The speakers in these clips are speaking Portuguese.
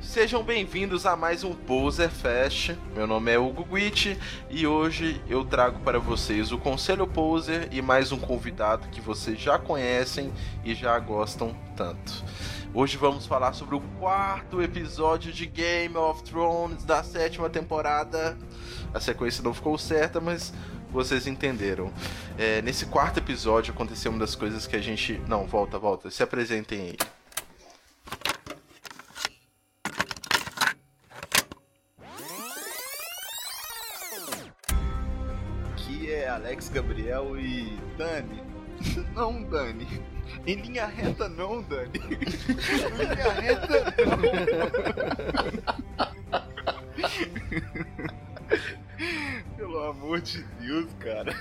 Sejam bem-vindos a mais um Poser Fest. Meu nome é Hugo Guit e hoje eu trago para vocês o Conselho Poser e mais um convidado que vocês já conhecem e já gostam tanto. Hoje vamos falar sobre o quarto episódio de Game of Thrones da sétima temporada. A sequência não ficou certa, mas vocês entenderam. É, nesse quarto episódio aconteceu uma das coisas que a gente. Não, volta, volta. Se apresentem aí. Alex Gabriel e Dani. Não, Dani. Em linha reta não, Dani. Em linha reta não. Pelo amor de Deus, cara.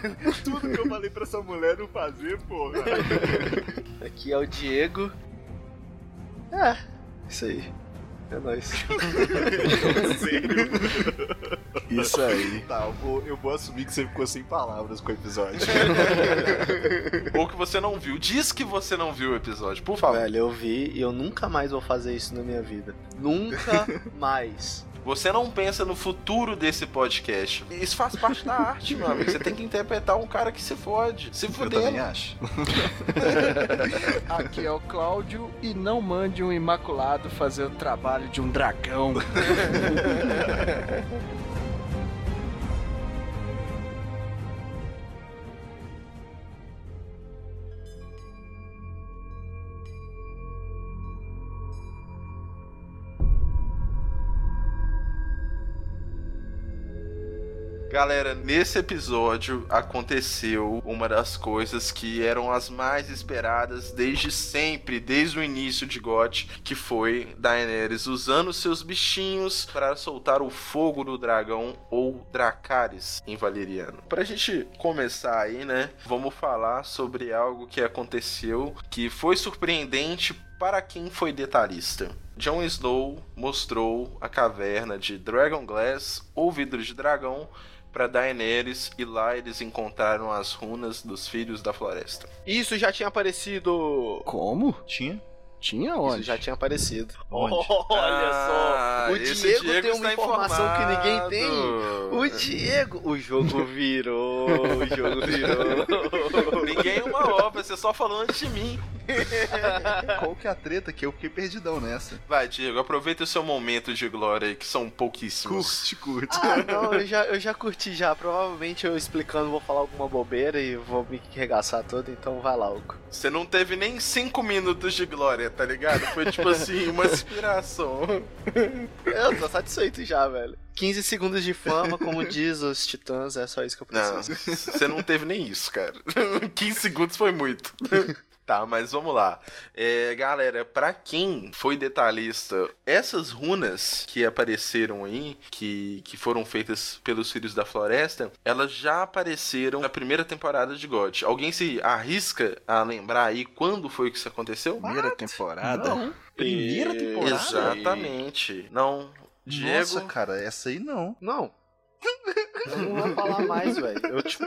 Tudo que eu falei pra essa mulher não fazer, porra. Aqui é o Diego. É, isso aí. É nóis. Sério. Isso aí. Tá, eu vou, eu vou assumir que você ficou sem palavras com o episódio. Ou que você não viu. Diz que você não viu o episódio, por favor. Velho, eu vi e eu nunca mais vou fazer isso na minha vida. Nunca mais. Você não pensa no futuro desse podcast. Isso faz parte da arte, meu amigo. Você tem que interpretar um cara que se fode. Se Eu fudendo. também acho. Aqui é o Cláudio e não mande um imaculado fazer o trabalho de um dragão. Galera, nesse episódio aconteceu uma das coisas que eram as mais esperadas desde sempre, desde o início de GOT, que foi Daenerys usando seus bichinhos para soltar o fogo do dragão ou Dracarys em valeriano. Pra gente começar aí, né, vamos falar sobre algo que aconteceu que foi surpreendente para quem foi detalhista. Jon Snow mostrou a caverna de Dragon Glass ou vidro de dragão para Daenerys e lá eles encontraram as runas dos filhos da floresta. Isso já tinha aparecido. Como? Tinha? Tinha Isso onde? já tinha aparecido. Onde? Olha Ah, só. O Diego, Diego tem uma informação que ninguém informado. tem. O Diego. O jogo virou. O jogo virou. Ninguém é uma obra, você só falou antes de mim. Qual que é a treta que eu fiquei perdidão nessa? Vai, Diego, aproveita o seu momento de glória aí, que são pouquíssimos. Curte, curte. Ah, não, eu já, eu já curti já. Provavelmente eu explicando vou falar alguma bobeira e vou me regaçar todo, então vai lá, Hugo. Você não teve nem cinco minutos de glória, tá ligado? Foi tipo assim, uma inspiração. Eu tô satisfeito já, velho. 15 segundos de fama, como diz os titãs, é só isso que eu Não, preciso. você não teve nem isso, cara. 15 segundos foi muito. Tá, mas vamos lá. É, galera, pra quem foi detalhista, essas runas que apareceram aí, que, que foram feitas pelos Filhos da Floresta, elas já apareceram na primeira temporada de God. Alguém se arrisca a lembrar aí quando foi que isso aconteceu? Primeira temporada? Não. Primeira E- temporada? Exatamente. Não. Diego. Nossa, cara, essa aí não. Não. Eu não vou falar mais, velho. Eu, tipo,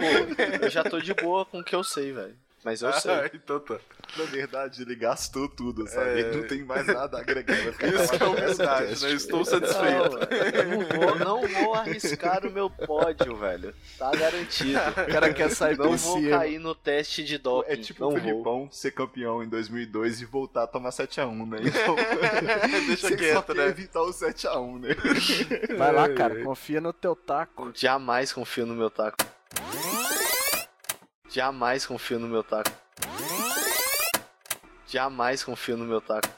eu já tô de boa com o que eu sei, velho. Mas eu sei. Ah, então tá. Na verdade, ele gastou tudo, sabe? É. Ele não tem mais nada a agregar. Isso que é humildade, né? Estou Não, satisfeito. eu não vou, não vou arriscar o meu pódio, velho. Tá garantido. O cara quer sair Não vou cima. cair no teste de doping. É tipo não o vou. Filipão ser campeão em 2002 e voltar a tomar 7x1, né? Então, Deixa você quieto, só né? quer evitar o 7x1, né? Vai lá, cara, confia no teu taco. Jamais confio no meu taco. Jamais confio no meu taco. Jamais confio no meu taco.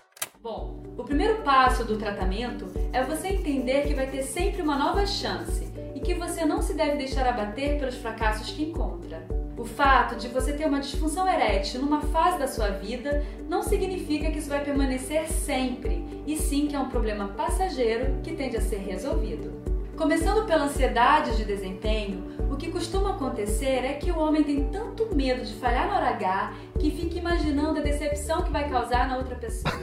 Bom, o primeiro passo do tratamento é você entender que vai ter sempre uma nova chance e que você não se deve deixar abater pelos fracassos que encontra. O fato de você ter uma disfunção erétil numa fase da sua vida não significa que isso vai permanecer sempre, e sim que é um problema passageiro que tende a ser resolvido. Começando pela ansiedade de desempenho, que costuma acontecer é que o homem tem tanto medo de falhar na hora H que fica imaginando a decepção que vai causar na outra pessoa.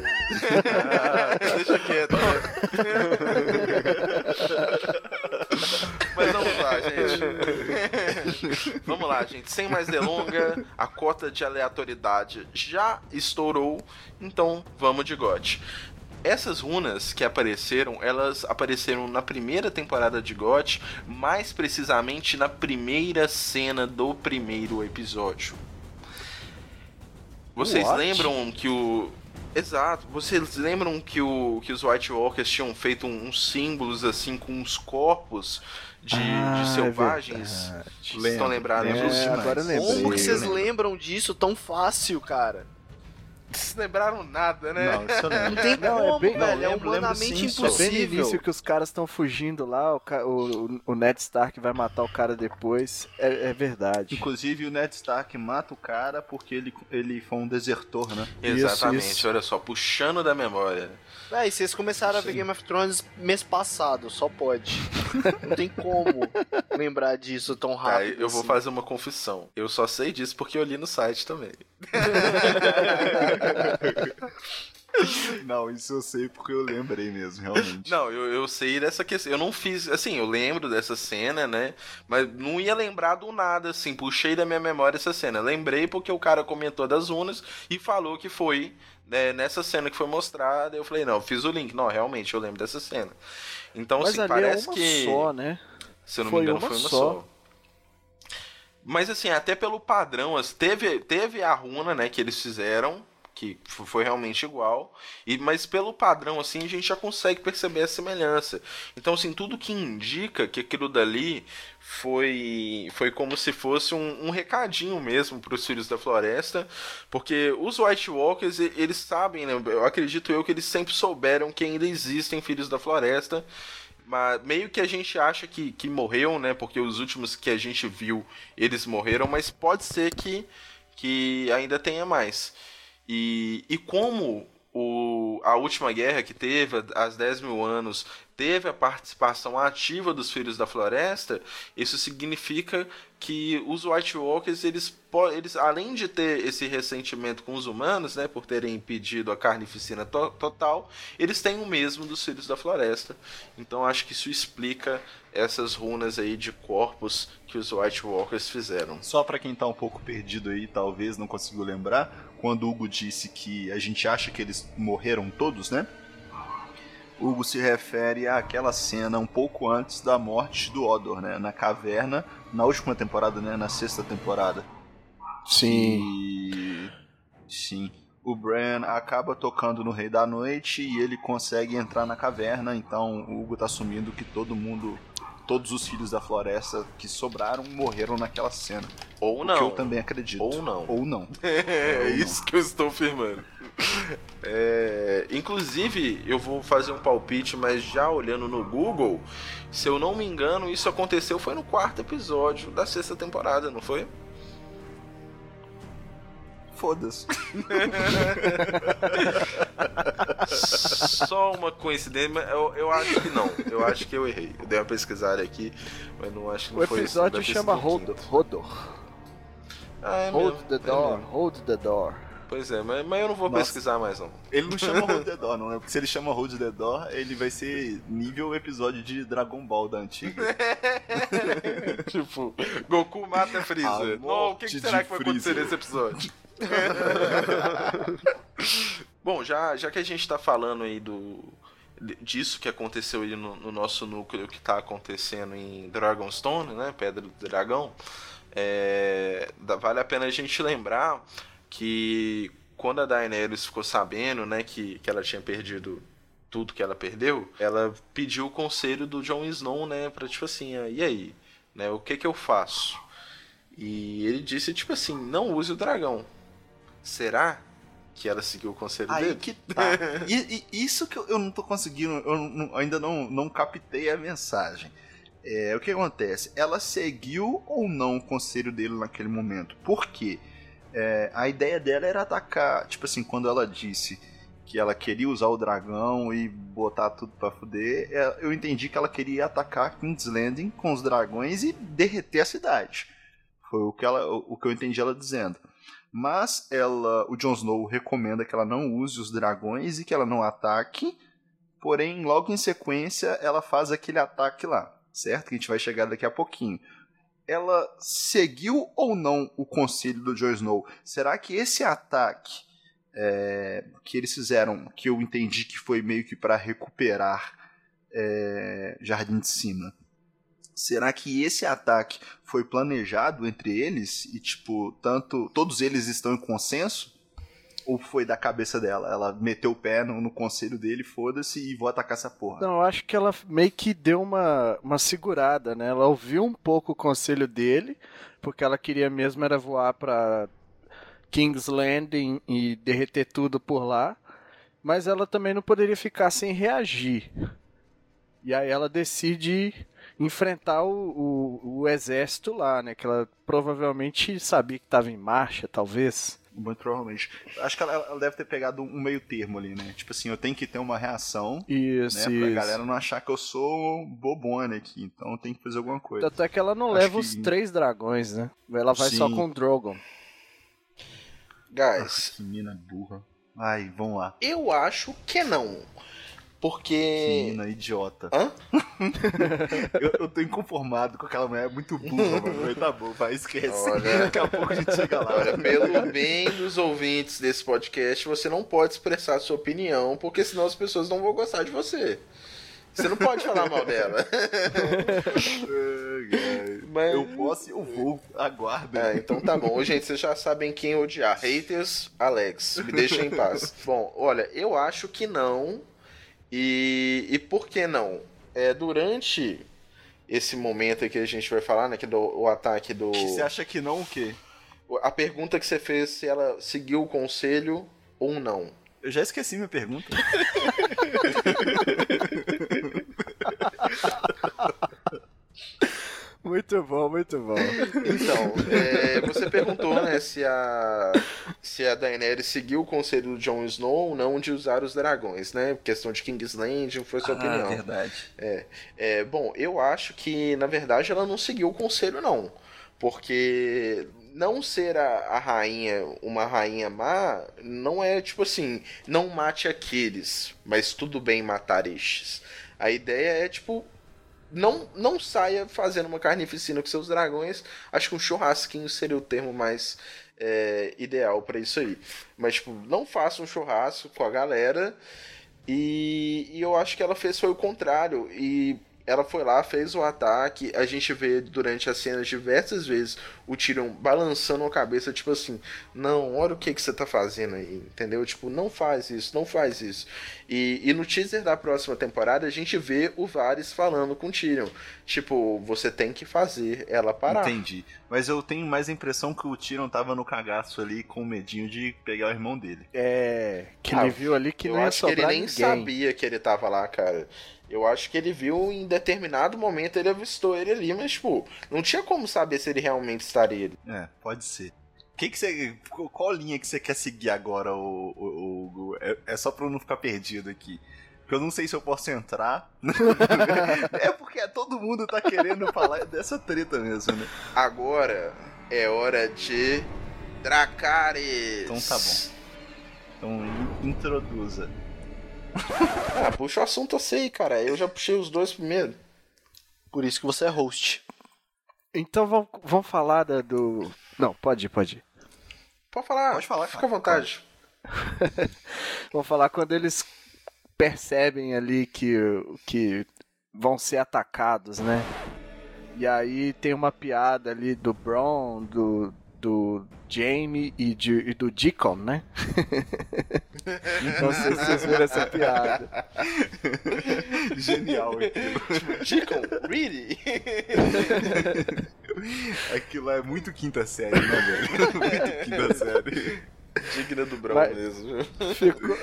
Ah, deixa quieto. Mas vamos lá, gente. vamos lá, gente. Sem mais delonga, a cota de aleatoriedade já estourou, então vamos de gote. Essas runas que apareceram, elas apareceram na primeira temporada de GOT, mais precisamente na primeira cena do primeiro episódio. Vocês What? lembram que o. Exato, vocês lembram que, o, que os White Walkers tinham feito um- uns símbolos assim com uns corpos de, Ah, de é selvagens? Vocês estão lembrados É, agora lembrei. Como que vocês né? lembram disso tão fácil, cara? Vocês lembraram nada, né? Não, isso eu lembro. Não tem Não, é como, bem- não, velho. É lembro, lembro humanamente sim, só É bem no impossível. início que os caras estão fugindo lá, o, o, o Ned Stark vai matar o cara depois. É, é verdade. Inclusive o Ned Stark mata o cara porque ele, ele foi um desertor, né? Exatamente, Isso, isso. olha só, puxando da memória. Véi, vocês começaram a ver Game of Thrones mês passado, só pode. Não tem como lembrar disso tão Tá, rápido. eu vou assim. fazer uma confissão. Eu só sei disso porque eu li no site também. Não, isso eu sei porque eu lembrei mesmo, realmente. Não, eu, eu sei dessa questão. Eu não fiz. Assim, eu lembro dessa cena, né? Mas não ia lembrar do nada, assim. Puxei da minha memória essa cena. Lembrei porque o cara comentou das runas e falou que foi né, nessa cena que foi mostrada. Eu falei, não, fiz o link. Não, realmente, eu lembro dessa cena. Então, Mas assim, ali parece é uma que. só, né? Se eu não Foi me engano, uma foi uma só. só. Mas assim, até pelo padrão, as- teve, teve a runa, né, que eles fizeram, que foi realmente igual, e mas pelo padrão, assim, a gente já consegue perceber a semelhança. Então, assim, tudo que indica que aquilo dali foi, foi como se fosse um, um recadinho mesmo para os Filhos da Floresta, porque os White Walkers, eles sabem, né, eu acredito eu que eles sempre souberam que ainda existem Filhos da Floresta, mas meio que a gente acha que, que morreu, né? Porque os últimos que a gente viu, eles morreram, mas pode ser que, que ainda tenha mais. E, e como o, a última guerra que teve, as 10 mil anos, teve a participação ativa dos Filhos da Floresta, isso significa que os White Walkers, eles, eles além de ter esse ressentimento com os humanos, né, por terem impedido a carnificina to- total, eles têm o mesmo dos Filhos da Floresta. Então acho que isso explica essas runas aí de corpos que os White Walkers fizeram. Só pra quem tá um pouco perdido aí, talvez não conseguiu lembrar, quando Hugo disse que a gente acha que eles morreram todos, né? Hugo se refere àquela cena um pouco antes da morte do Odor, né? Na caverna, na última temporada, né? Na sexta temporada. Sim. E. Sim. O Bran acaba tocando no Rei da Noite e ele consegue entrar na caverna, então o Hugo tá assumindo que todo mundo. Todos os filhos da floresta que sobraram morreram naquela cena. Ou não. que eu também acredito. Ou não. Ou não. É Ou não. isso que eu estou afirmando. É, inclusive, eu vou fazer um palpite, mas já olhando no Google, se eu não me engano, isso aconteceu foi no quarto episódio da sexta temporada, não foi? Foda-se. Só uma coincidência, mas eu, eu acho que não. Eu acho que eu errei. Eu dei uma pesquisada aqui, mas não acho que não O foi isso. episódio Deve ter chama Rodor. Rodor. Ah, é Hold mesmo, the é door, mesmo. hold the door. Pois é, mas, mas eu não vou Nossa. pesquisar mais não. Ele não chama Hold the Door, não, né? Porque se ele chama Hold the Door, ele vai ser nível episódio de Dragon Ball da antiga. tipo, Goku mata Freezer. Não, o que, que será que vai acontecer Freezer. nesse episódio? Bom, já, já que a gente tá falando aí do disso que aconteceu aí no, no nosso núcleo que tá acontecendo em Dragonstone, né, Pedra do Dragão, é, vale a pena a gente lembrar que quando a Daenerys ficou sabendo, né, que, que ela tinha perdido tudo que ela perdeu, ela pediu o conselho do Jon Snow, né, para tipo assim, ah, e aí, né, o que que eu faço? E ele disse tipo assim, não use o dragão. Será que ela seguiu o conselho Aí dele? que tá. E, e isso que eu, eu não tô conseguindo, eu não- ainda não, não captei a mensagem. É, o que acontece? Ela seguiu ou não o conselho dele naquele momento? Por quê? É, a ideia dela era atacar, tipo assim, quando ela disse que ela queria usar o dragão e botar tudo pra fuder, é, eu entendi que ela queria atacar King's Landing com os dragões e derreter a cidade. Foi o que, ela, o que eu entendi ela dizendo. Mas ela, o Jon Snow recomenda que ela não use os dragões e que ela não ataque. Porém, logo em sequência, ela faz aquele ataque lá, certo? Que a gente vai chegar daqui a pouquinho. Ela seguiu ou não o conselho do Jon Snow? Será que esse ataque é, que eles fizeram, que eu entendi que foi meio que para recuperar é, Jardim de Cima. Será que esse ataque foi planejado entre eles e tipo tanto todos eles estão em consenso? Ou foi da cabeça dela? Ela meteu o pé no, no conselho dele, foda-se, e vou atacar essa porra. Não, eu acho que ela meio que deu uma, uma segurada, né? Ela ouviu um pouco o conselho dele, porque ela queria mesmo era voar pra King's Landing e derreter tudo por lá. Mas ela também não poderia ficar sem reagir. E aí ela decide enfrentar o, o, o exército lá, né? Que ela provavelmente sabia que estava em marcha, talvez. Muito provavelmente. Acho que ela, ela deve ter pegado um meio termo ali, né? Tipo assim, eu tenho que ter uma reação, Isso, né? Pra isso. galera não achar que eu sou bobona aqui. Então eu tenho que fazer alguma coisa. Tanto é que ela não Acho leva que- os três dragões, né? Ela vai só Sim. com o Drogon. Guys, Que mina burra. Ai, vamos lá. eu acho que não. Que Porque. mina idiota. Hã? eu, eu tô inconformado com aquela mulher muito burra, mano. Mas tá bom, vai, esquece. Olha. Daqui a pouco a gente chega lá. Olha, pelo bem dos ouvintes desse podcast, você não pode expressar sua opinião, porque senão as pessoas não vão gostar de você. Você não pode falar mal dela. Mas- Eu posso e eu vou. Aguarda. É, então tá bom. Gente, vocês já sabem quem odiar. Haters, Alex. Me deixa em paz. Bom, olha, eu acho que não. E, e por que não? É, durante esse momento que a gente vai falar, né? Que do, o ataque do. Que Você acha que não o quê? A pergunta que você fez se ela seguiu o conselho ou não. Eu já esqueci minha pergunta. Muito bom, muito bom. Então, é, você perguntou, né, se a, se a Daenerys seguiu o conselho do Jon Snow ou não de usar os dragões, né? Questão de King's Landing, foi sua opinião. Ah, verdade. É, bom, eu acho que, na verdade, ela não seguiu o conselho, não. Porque não ser a, a rainha uma rainha má não é tipo assim, não mate aqueles, mas tudo bem matar estes. A ideia é, tipo, não, não saia fazendo uma carnificina com seus dragões. Acho que um churrasquinho seria o termo mais é, ideal pra isso aí. Mas, tipo, não faça um churrasco com a galera. E, e eu acho que ela fez foi o contrário. E ela foi lá, fez o ataque. A gente vê durante as cenas diversas vezes o Tyrion balançando a cabeça, tipo assim: Não, olha o que, que você tá fazendo aí, entendeu? Tipo, não faz isso, não faz isso. E, e no teaser da próxima temporada a gente vê o Varys falando com o Tyrion: Tipo, você tem que fazer ela parar. Entendi. Mas eu tenho mais a impressão que o Tyrion tava no cagaço ali com medinho de pegar o irmão dele. É. Que Ah, ele viu ali que eu não ia acho que ele sobrar nem ninguém. sabia que ele tava lá, cara. Eu acho que ele viu em determinado momento ele avistou ele ali, mas, tipo, não tinha como saber se ele realmente estaria ali. É, pode ser. Que que você, qual linha que você quer seguir agora, o, o, o- é, é só pra eu não ficar perdido aqui. Porque eu não sei se eu posso entrar. é porque todo mundo tá querendo falar dessa treta mesmo, né? Agora é hora de Dracarys. Então tá bom. Então in- introduza. Ah, puxa o assunto assim, cara. Eu já puxei os dois primeiro. Por isso que você é host. Então vamos, vamos falar da- do. Não, pode ir, pode ir. Pode falar. Pode falar, Fica cara. à vontade. Vamos falar quando eles percebem ali que, que vão ser atacados, né? E aí tem uma piada ali do Bron, do, do Jamie e, de, e do Deacon, né? Não sei se vocês viram essa piada. Genial aquilo. Deacon, really? Aquilo é muito quinta série, né, velho? Muito quinta série. Digna do Brown Vai- mesmo. Ficou,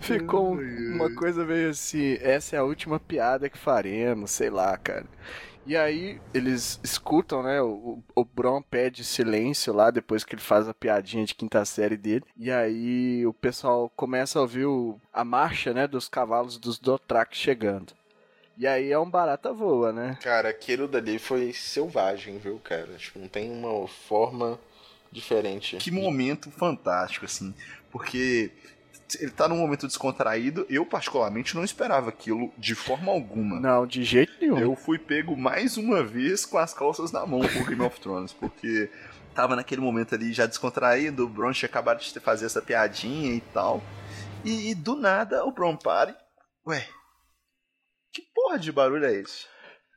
ficou um- uma coisa meio assim, essa é a última piada que faremos, sei lá, cara. E aí eles escutam, né? O, o Bron pede silêncio lá depois que ele faz a piadinha de quinta série dele. E aí o pessoal começa a ouvir o- a marcha, né? Dos cavalos dos Dothraki chegando. E aí é um barata voa, né? Cara, aquilo dali foi selvagem, viu, cara? Tipo, não tem uma forma diferente. Que momento fantástico, assim. Porque ele tá num momento descontraído. Eu, particularmente, não esperava aquilo de forma alguma. Não, de jeito nenhum. Eu fui pego mais uma vez com as calças na mão por Game of Thrones, porque tava naquele momento ali já descontraído, o Bron tinha acabado de fazer essa piadinha e tal. E, e do nada o Bron para e, Ué, que porra de barulho é esse?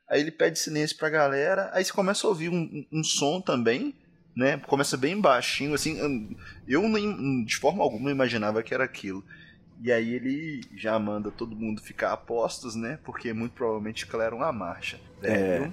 Aí ele pede silêncio pra galera, aí você começa a ouvir um, um, um som também, né? Começa bem baixinho, assim. Eu nem, de forma alguma imaginava que era aquilo. E aí ele já manda todo mundo ficar a postos, né? Porque muito provavelmente declaram a marcha. É.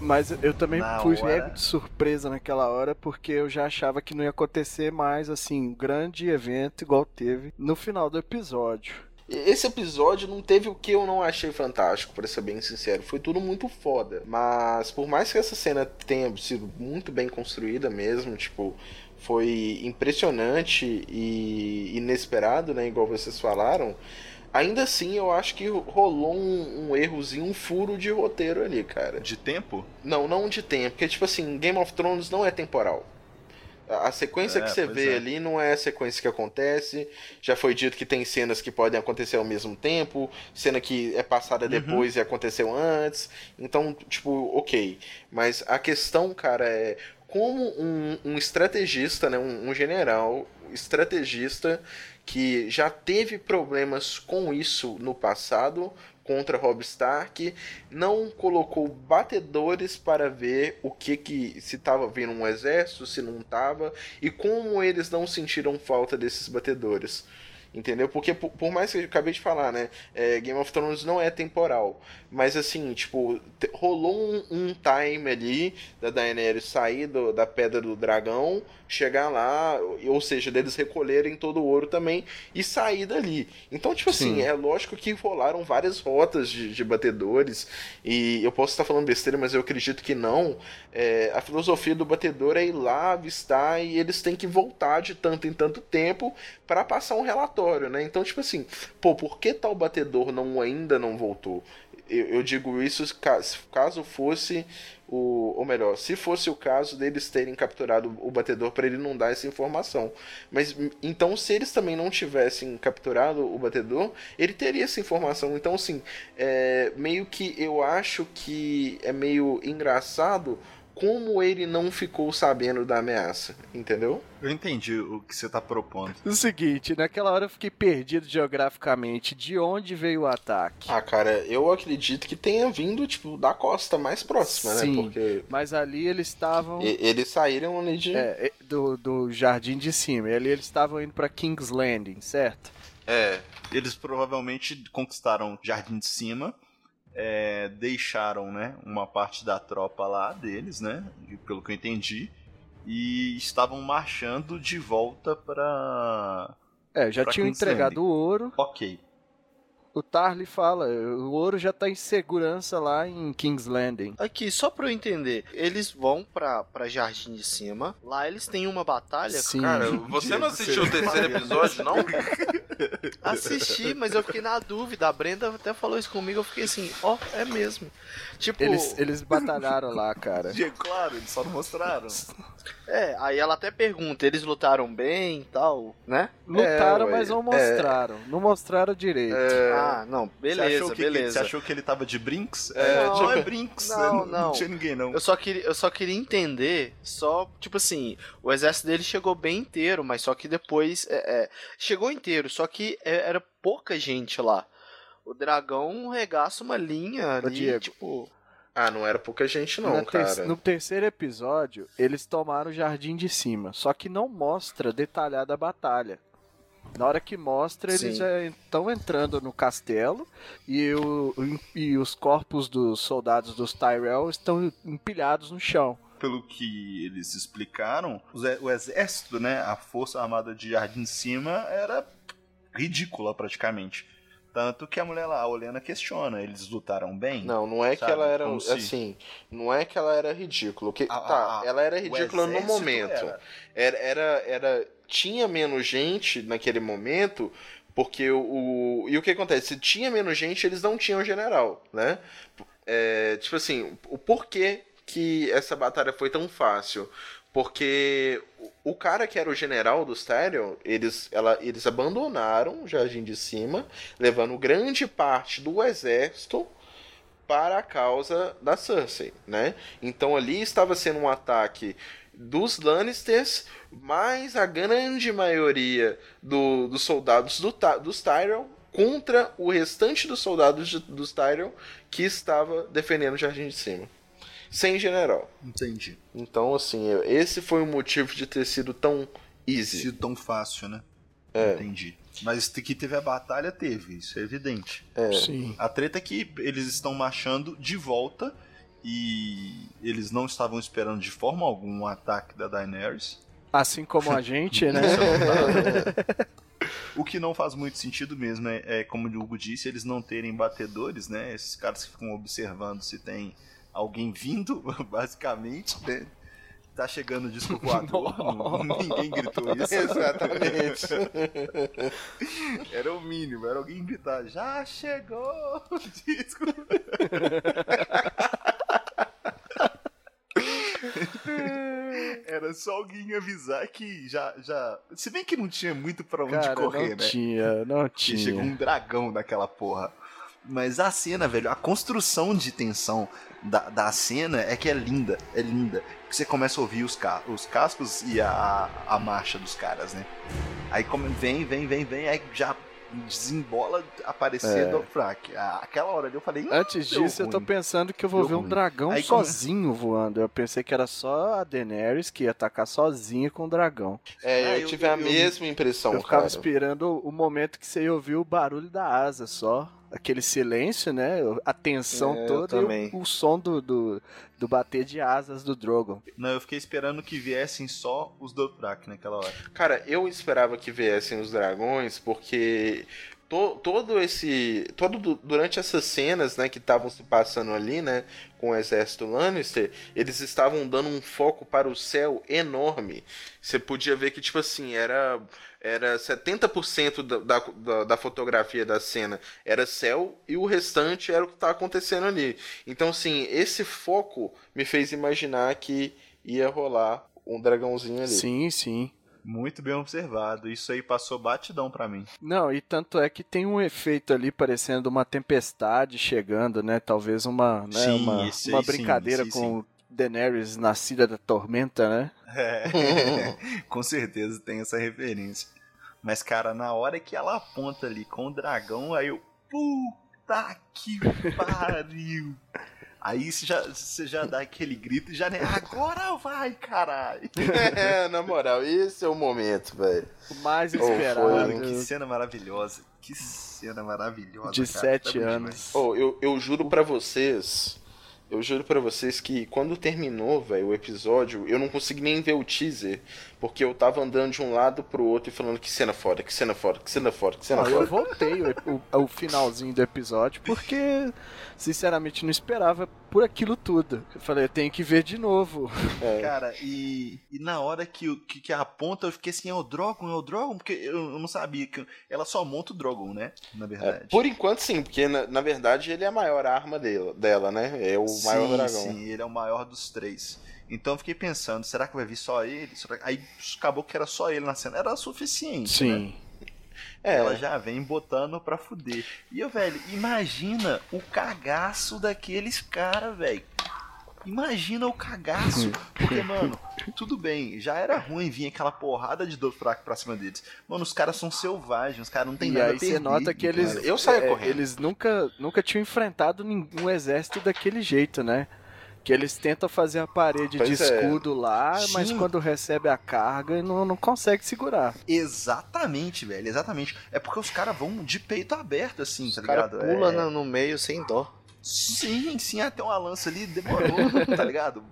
Mas eu também Na fui hora... de surpresa naquela hora, porque eu já achava que não ia acontecer mais, assim, um grande evento igual teve no final do episódio. Esse episódio não teve o que eu não achei fantástico, para ser bem sincero. Foi tudo muito foda. Mas por mais que essa cena tenha sido muito bem construída mesmo, tipo, foi impressionante e inesperado, né? Igual vocês falaram. Ainda assim, eu acho que rolou um, um, errozinho, um furo de roteiro ali, cara. De tempo? Não, não de tempo. Porque, tipo assim, Game of Thrones não é temporal. A sequência é, que você vê é. ali não é a sequência que acontece. Já foi dito que tem cenas que podem acontecer ao mesmo tempo, cena que é passada uhum. depois e aconteceu antes. Então, tipo, ok. Mas a questão, cara, é como um, um estrategista, né, um, um general estrategista que já teve problemas com isso no passado, contra Rob Stark, não colocou batedores para ver o que que se estava vindo um exército, se não estava e como eles não sentiram falta desses batedores. Entendeu? Porque por, mais que eu acabei de falar, né? É, Game of Thrones não é temporal. Mas assim, tipo, rolou um, um time ali da Daenerys sair do, da Pedra do Dragão, chegar lá, ou seja, deles recolherem todo o ouro também e sair dali. Então, tipo assim, Sim. é lógico que rolaram várias rotas de, de, batedores. E eu posso estar falando besteira, mas eu acredito que não. É, a filosofia do batedor é ir lá, avistar e eles têm que voltar de tanto em tanto tempo para passar um relatório, né? Então, tipo assim, pô, por que tal batedor não ainda não voltou? Eu, eu digo isso caso fosse o, ou melhor, se fosse o caso deles terem capturado o batedor para ele não dar essa informação. Mas então, se eles também não tivessem capturado o batedor, ele teria essa informação. Então, assim, é, meio que eu acho que é meio engraçado como ele não ficou sabendo da ameaça, entendeu? Eu entendi o que você está propondo. O seguinte, naquela hora eu fiquei perdido geograficamente. De onde veio o ataque? Ah, cara, eu acredito que tenha vindo, tipo, da costa mais próxima, né? Sim, né? Porque... mas ali eles estavam... Eles saíram ali de... É, do, do jardim de cima. E ali eles estavam indo para King's Landing, certo? É. Eles provavelmente conquistaram Jardim de Cima é, deixaram né, uma parte da tropa lá deles, né, pelo que eu entendi, e estavam marchando de volta para. É, já tinham entregado o ouro. Ok o Tarly fala, o ouro já tá em segurança lá em King's Landing. Aqui, só pra eu entender, eles vão pra, pra Jardim de Cima, lá eles têm uma batalha. Sim. Cara, você não assistiu o terceiro episódio, não? Assisti, mas eu fiquei na dúvida. A Brenda até falou isso comigo, eu fiquei assim, ó, oh, é mesmo. Tipo. Eles, eles batalharam lá, cara. claro, eles só não mostraram. É, aí ela até pergunta, eles lutaram bem e tal, né? Lutaram, é, mas não mostraram. É... Não mostraram direito. É... Ah, não, beleza, você que, beleza. Você achou que ele tava de Brinks? É, não, não é Brinks. Não, não, não. tinha ninguém, não. Eu só, queria, eu só queria entender, só, tipo assim, o exército dele chegou bem inteiro, mas só que depois. É, é, chegou inteiro, só que é, era pouca gente lá. O dragão regaça uma linha ali, Diego. tipo. Ah, não era pouca gente não, cara. Ter no terceiro episódio, eles tomaram o jardim de cima, só que não mostra detalhada a batalha. Na hora que mostra, eles Sim. já estão entrando no castelo e, o, e os corpos dos soldados dos Tyrell estão empilhados no chão. Pelo que eles explicaram, o exército, né, a força armada de Jardim de Cima era ridícula praticamente. Tanto que a mulher lá, a Olena, questiona, eles lutaram bem? Não, não é sabe? que ela era Como assim, se... não é que ela era ridícula. Que, a, tá, a, ela era ridícula no momento. Era. era. Era, era, tinha menos gente naquele momento, porque o, o, e o que acontece? Se tinha menos gente, eles não tinham general, né? É, tipo assim, o porquê que essa batalha foi tão fácil? Porque o cara que era o general do Tyrion, eles, ela, eles abandonaram o Jardim de Cima, levando grande parte do exército para a causa da Cersei, né? Então ali estava sendo um ataque dos Lannisters, mais a grande maioria do, dos soldados do, dos Tyrell contra o restante dos soldados de, dos Tyrell que estava defendendo o Jardim de Cima. Sem general. Entendi. Então, assim, esse foi o motivo de ter sido tão easy. Sido tão fácil, né? É. Entendi. Mas que teve a batalha, teve, isso é evidente. É. Sim. A treta é que eles estão marchando de volta e eles não estavam esperando de forma alguma um ataque da Daenerys. Assim como a gente, né? O que não faz muito sentido mesmo é, é, como o Hugo disse, eles não terem batedores, né? Esses caras que ficam observando se tem alguém vindo, basicamente, né? Tá chegando o disco voador, ninguém gritou isso. Exatamente. era o mínimo, era alguém gritar, já chegou o disco. Era só alguém avisar que já, já. Se bem que não tinha muito pra onde Cara, correr, não né? Tinha, não Que chegou tinha. um dragão naquela porra. Mas a cena, velho, a construção de tensão da, da cena é que é linda, é linda. Você começa a ouvir os, ca os cascos e a, a marcha dos caras, né? Aí como vem, vem, vem, vem, aí já desembola aparecer É. do frac. Aquela hora ali eu falei. "Hum, Antes disso, eu tô ruim." pensando que eu vou Deu ver um ruim. dragão Aí sozinho voando. Eu pensei que era só a Daenerys que ia atacar sozinha com o dragão. É, Ah, eu, eu- tive a eu- mesma impressão, eu ficava cara. esperando o momento que você ia ouvir o barulho da asa só. Aquele silêncio, né? A tensão É, toda e o, o som do, do, do bater de asas do Drogon. Não, eu fiquei esperando que viessem só os Dothraki naquela hora. Cara, eu esperava que viessem os dragões, porque to- todo esse. todo du- durante essas cenas, né, que estavam se passando ali, né, com o exército Lannister, eles estavam dando um foco para o céu enorme. Você podia ver que, tipo assim, era. Era 70% da, da, da, fotografia da cena era céu e o restante era o que tá acontecendo ali. Então, assim, esse foco me fez imaginar que ia rolar um dragãozinho ali. Sim, sim. Muito bem observado. Isso aí passou batidão pra mim. Não, e tanto é que tem um efeito ali parecendo uma tempestade chegando, né? Talvez uma, né? Sim, uma, esse uma aí sim, brincadeira esse com Daenerys nascida da tormenta, né? É, com certeza tem essa referência. Mas, cara, na hora que ela aponta ali com o dragão, aí eu. Puta que pariu! Aí você já, você já dá aquele grito e já nem. Agora vai, caralho! É, na moral, esse é o momento, velho. O mais Oh, foi, esperado. Mano, que cena maravilhosa. Que cena maravilhosa. De cara. sete Tá anos. Oh, eu, eu juro pra vocês. Eu juro pra vocês que quando terminou, velho, o episódio, eu não consegui nem ver o teaser. Porque eu tava andando de um lado pro outro e falando que cena foda, que cena foda, que cena foda, que cena Não, eu foda. voltei o, o, o finalzinho do episódio porque, sinceramente, não esperava por aquilo tudo. Eu falei, eu tenho que ver de novo. É. Cara, e, e na hora que, que, que aponta, eu fiquei assim, é o Drogon, é o Drogon? Porque eu, eu não sabia que ela só monta o Drogon, né? Na É, verdade. por enquanto sim, porque na, na verdade ele é a maior arma dela, dela né? É o maior sim, dragão. Sim, ele é o maior dos três. Então eu fiquei pensando, será que vai vir só ele? Será- Aí acabou que era só ele na cena. Era suficiente, né? É, Ela já vem botando pra fuder. E eu, velho, imagina o cagaço daqueles caras, velho. Imagina o cagaço. Porque, mano, tudo bem, já era ruim vir aquela porrada de Dothraki pra cima deles. Mano, os caras são selvagens, os caras não tem E nada aí a perder. você nota que eles, cara. Eu saio é, correndo. eles nunca, nunca tinham enfrentado nenhum exército daquele jeito, né? Que eles tentam fazer a parede Pois de é. escudo lá, mas Sim. quando recebe a carga não, não consegue segurar. Exatamente, velho, exatamente. É porque os caras vão de peito aberto, assim, Os tá caras ligado? pulam É- no meio sem dó. Sim, sim, até uma lança ali demorou, tá ligado?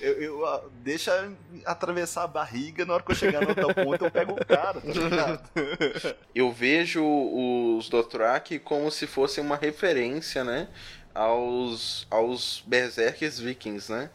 Eu, eu, deixa atravessar a barriga, na hora que eu chegar no outro ponto eu pego o cara, tá ligado? eu vejo os Dothraki como se fosse uma referência, né, aos aos berserkers vikings, né?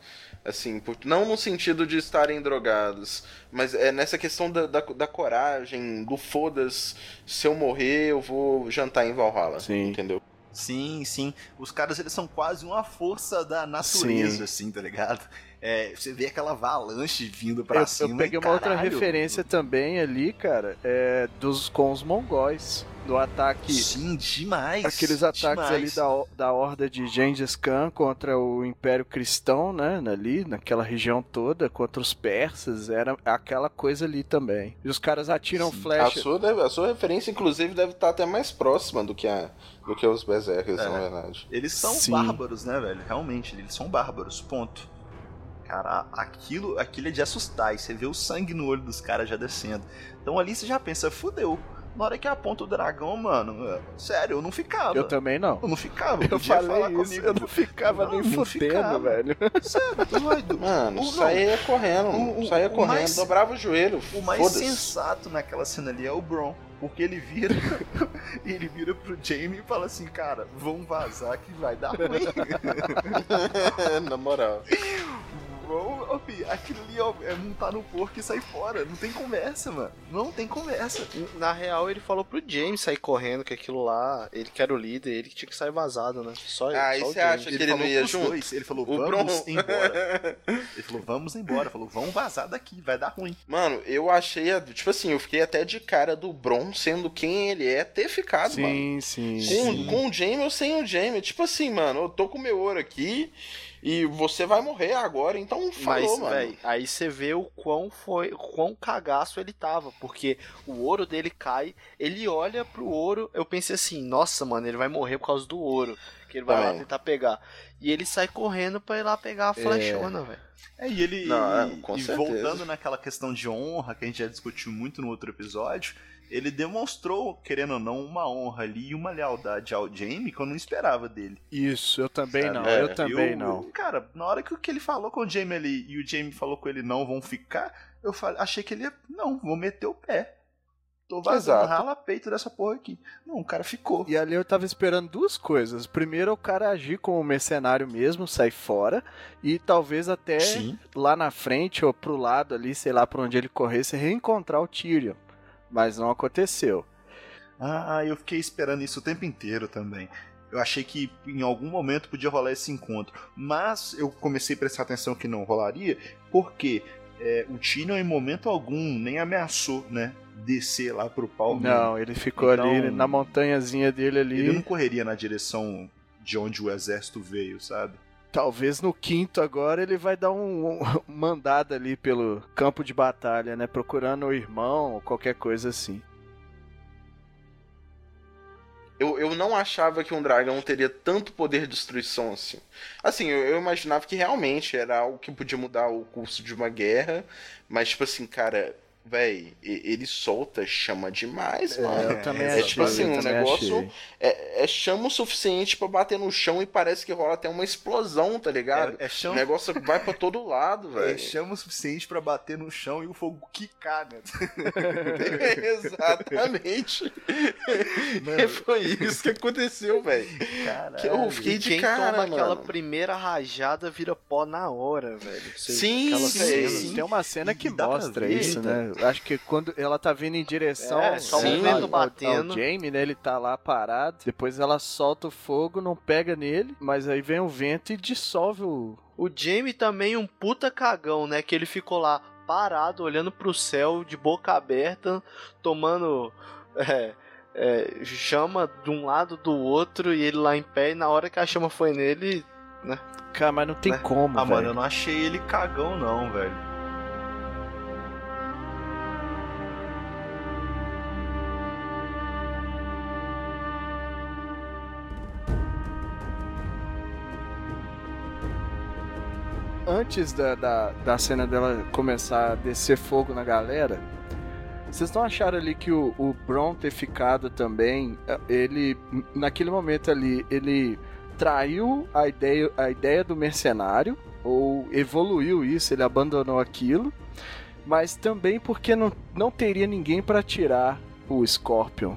Assim, por- não no sentido de estarem drogados, mas é nessa questão da, da, da coragem, do foda-se, se eu morrer eu vou jantar em Valhalla, Sim. entendeu? Sim, sim. Os caras, eles são quase uma força da natureza, Sim. assim, tá ligado? É, você vê aquela avalanche vindo pra eu, cima. eu peguei e, uma outra referência também ali, cara, é, dos com os mongóis. Do ataque. Sim, demais. Aqueles ataques ali demais. da, da horda de Gengis Khan contra o Império Cristão, né? Ali, naquela região toda, contra os persas, era aquela coisa ali também. E os caras atiram Sim. A flecha. sua, deve- a sua referência, inclusive, deve estar até mais próxima do que, a, do que os Berserkers, É. na verdade. Eles são Sim. bárbaros, né, velho? Realmente, eles são bárbaros, ponto. Cara, aquilo, aquilo é de assustar. E você vê o sangue no olho dos caras já descendo. Então ali você já pensa, fudeu. Na hora que aponta o dragão, mano, é, sério, eu não ficava. Eu também não. Eu não ficava. Eu podia falei falar isso, comigo. eu não ficava Não, nem fudendo, velho. Sério, doido. Mano, O- saía correndo, o- o- saía o correndo, mais- dobrava o joelho. O mais sensato naquela cena ali é o Bron. Porque ele vira. ele vira pro Jamie e fala assim, cara, vão vazar que vai dar ruim. na moral. Vão, ó, fi, aquilo ali, ó, é montar no porco e sair fora. Não tem conversa, mano. Não tem conversa. Na real, ele falou pro James sair correndo, que aquilo lá, ele que era o líder, ele que tinha que sair vazado, né? Só, Ah, e só o você James. acha que ele não falou ia junto? dois. Ele falou, O vamos Bron. embora. Ele falou, vamos embora. Falou, vamos vazar daqui, vai dar ruim. Mano, eu achei, tipo assim, eu fiquei até de cara do Bron sendo quem ele é ter ficado, mano. Sim, sim. Com, Sim. com o Jamie ou sem o Jamie. Tipo assim, mano, eu tô com meu ouro aqui e você vai morrer agora, então falou, Mas, mano. velho, aí você vê o quão foi, o quão cagaço ele tava, porque o ouro dele cai, ele olha pro ouro, eu pensei assim, nossa, mano, ele vai morrer por causa do ouro, que ele vai lá Também. tentar pegar. E ele sai correndo pra ir lá pegar a flechona, velho. É, e ele. Não, e- é, com e certeza. voltando naquela questão de honra que a gente já discutiu muito no outro episódio, ele demonstrou, querendo ou não, uma honra ali e uma lealdade ao Jamie que eu não esperava dele. Isso, eu também Sabe? não. É, eu também Eu- não. Cara, na hora que que ele falou com o Jamie ali e o Jamie falou com ele não vão ficar, eu falei, achei que ele ia. Não, vou meter o pé. Tô vazando, Exato. rala peito dessa porra aqui. Não, o cara ficou. E ali eu tava esperando duas coisas. Primeiro, o cara agir como mercenário mesmo, sair fora. E talvez até Sim. lá na frente ou pro lado ali, sei lá pra onde ele corresse, reencontrar o Tyrion. Mas não aconteceu. Ah, eu fiquei esperando isso o tempo inteiro também. Eu achei que em algum momento podia rolar esse encontro. Mas eu comecei a prestar atenção que não rolaria, porque é, o Tyrion em momento algum nem ameaçou, né? Descer lá pro pau. Não, ele ficou Então- ali na montanhazinha dele ali. Ele não correria na direção de onde o exército veio, sabe? Talvez no quinto agora ele vai dar um, um mandado ali pelo campo de batalha, né? Procurando o irmão ou qualquer coisa assim. Eu, eu não achava que um dragão teria tanto poder de destruição assim. Assim, eu, eu imaginava que realmente era algo que podia mudar o curso de uma guerra, mas, tipo assim, cara, véi, ele solta chama demais, mano. eu também é achei. tipo assim, um negócio-. É, é chama o suficiente pra bater no chão e parece que rola até uma explosão, tá ligado? É, é O chão, negócio vai pra todo lado, é velho. chama o suficiente pra bater no chão e o fogo quicar, né? Exatamente. Mano, Foi isso que aconteceu, velho. eu fiquei de quem cara, toma aquela mano. primeira rajada vira pó na hora, velho. Sim, aquela sim. Tem uma cena que mostra isso, tá? né? Acho que quando ela tá vindo em direção É, só o vento ao- ao- batendo. ao Jamie, né? Ele tá lá parado. Depois ela solta o fogo, não pega nele, mas aí vem o vento e dissolve o. O Jamie também um puta cagão, né? Que ele ficou lá parado, olhando pro céu, de boca aberta, tomando é, é, chama de um lado do outro e ele lá em pé. E na hora que a chama foi nele, Cara, mas não tem Né? como, Ah, mano, eu não achei ele cagão, não, velho. Antes da, da, da cena dela começar a descer fogo na galera, vocês não acharam ali que o, o Bron ter ficado também, eh, ele, naquele momento ali, ele traiu a ideia, a ideia do mercenário, ou evoluiu isso, ele abandonou aquilo, mas também porque não, não teria ninguém para tirar o Scorpion.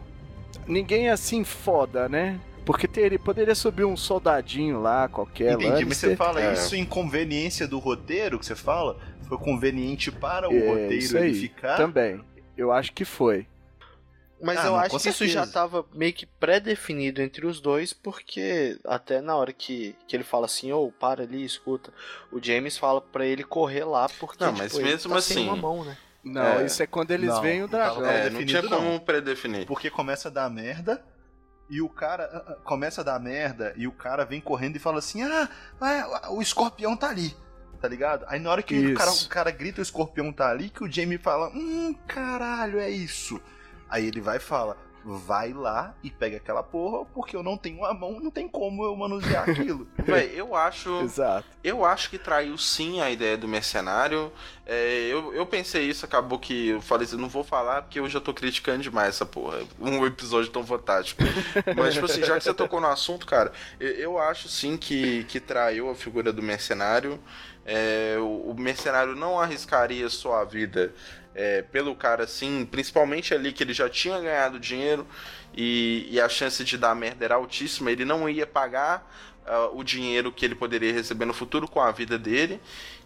Ninguém assim foda, né? Porque teria, poderia subir um soldadinho lá, qualquer Entendi, mas Lannister. você fala É. isso em conveniência do roteiro que você fala? Foi conveniente para o É, roteiro isso ele aí, ficar? Também. Eu acho que foi. Mas Ah, eu não, acho que isso já certeza. tava meio que pré-definido entre os dois, porque até na hora que, que ele fala assim, ô, para ali, escuta, o James fala pra ele correr lá, porque Não, tipo, mas ele mesmo tá sem assim- uma mão, né? Não, É. isso é quando eles Não, veem o não dragão. É, não definido, tinha não. como predefinir. Porque começa a dar merda e o cara ah, ah, começa a dar merda e o cara vem correndo e fala assim: Ah, ah, o escorpião tá ali. Tá ligado? Aí na hora que o cara, o cara grita o escorpião tá ali, que o Jamie fala: Hum, caralho, é isso. Aí ele vai e fala: Vai lá e pega aquela porra, porque eu não tenho a mão, não tem como eu manusear aquilo. Véi, eu acho. Exato. Eu acho que traiu sim a ideia do mercenário. É, eu, eu pensei isso, acabou que eu falei assim, não vou falar porque eu já tô criticando demais essa porra. Um episódio tão fantástico. Mas, tipo assim, já que você tocou no assunto, cara, eu, eu acho sim que, que traiu a figura do mercenário. É, o, o mercenário não arriscaria sua vida é, pelo cara assim, principalmente ali que ele já tinha ganhado dinheiro e, e a chance de dar merda era altíssima. Ele não ia pagar ah, o dinheiro que ele poderia receber no futuro com a vida dele.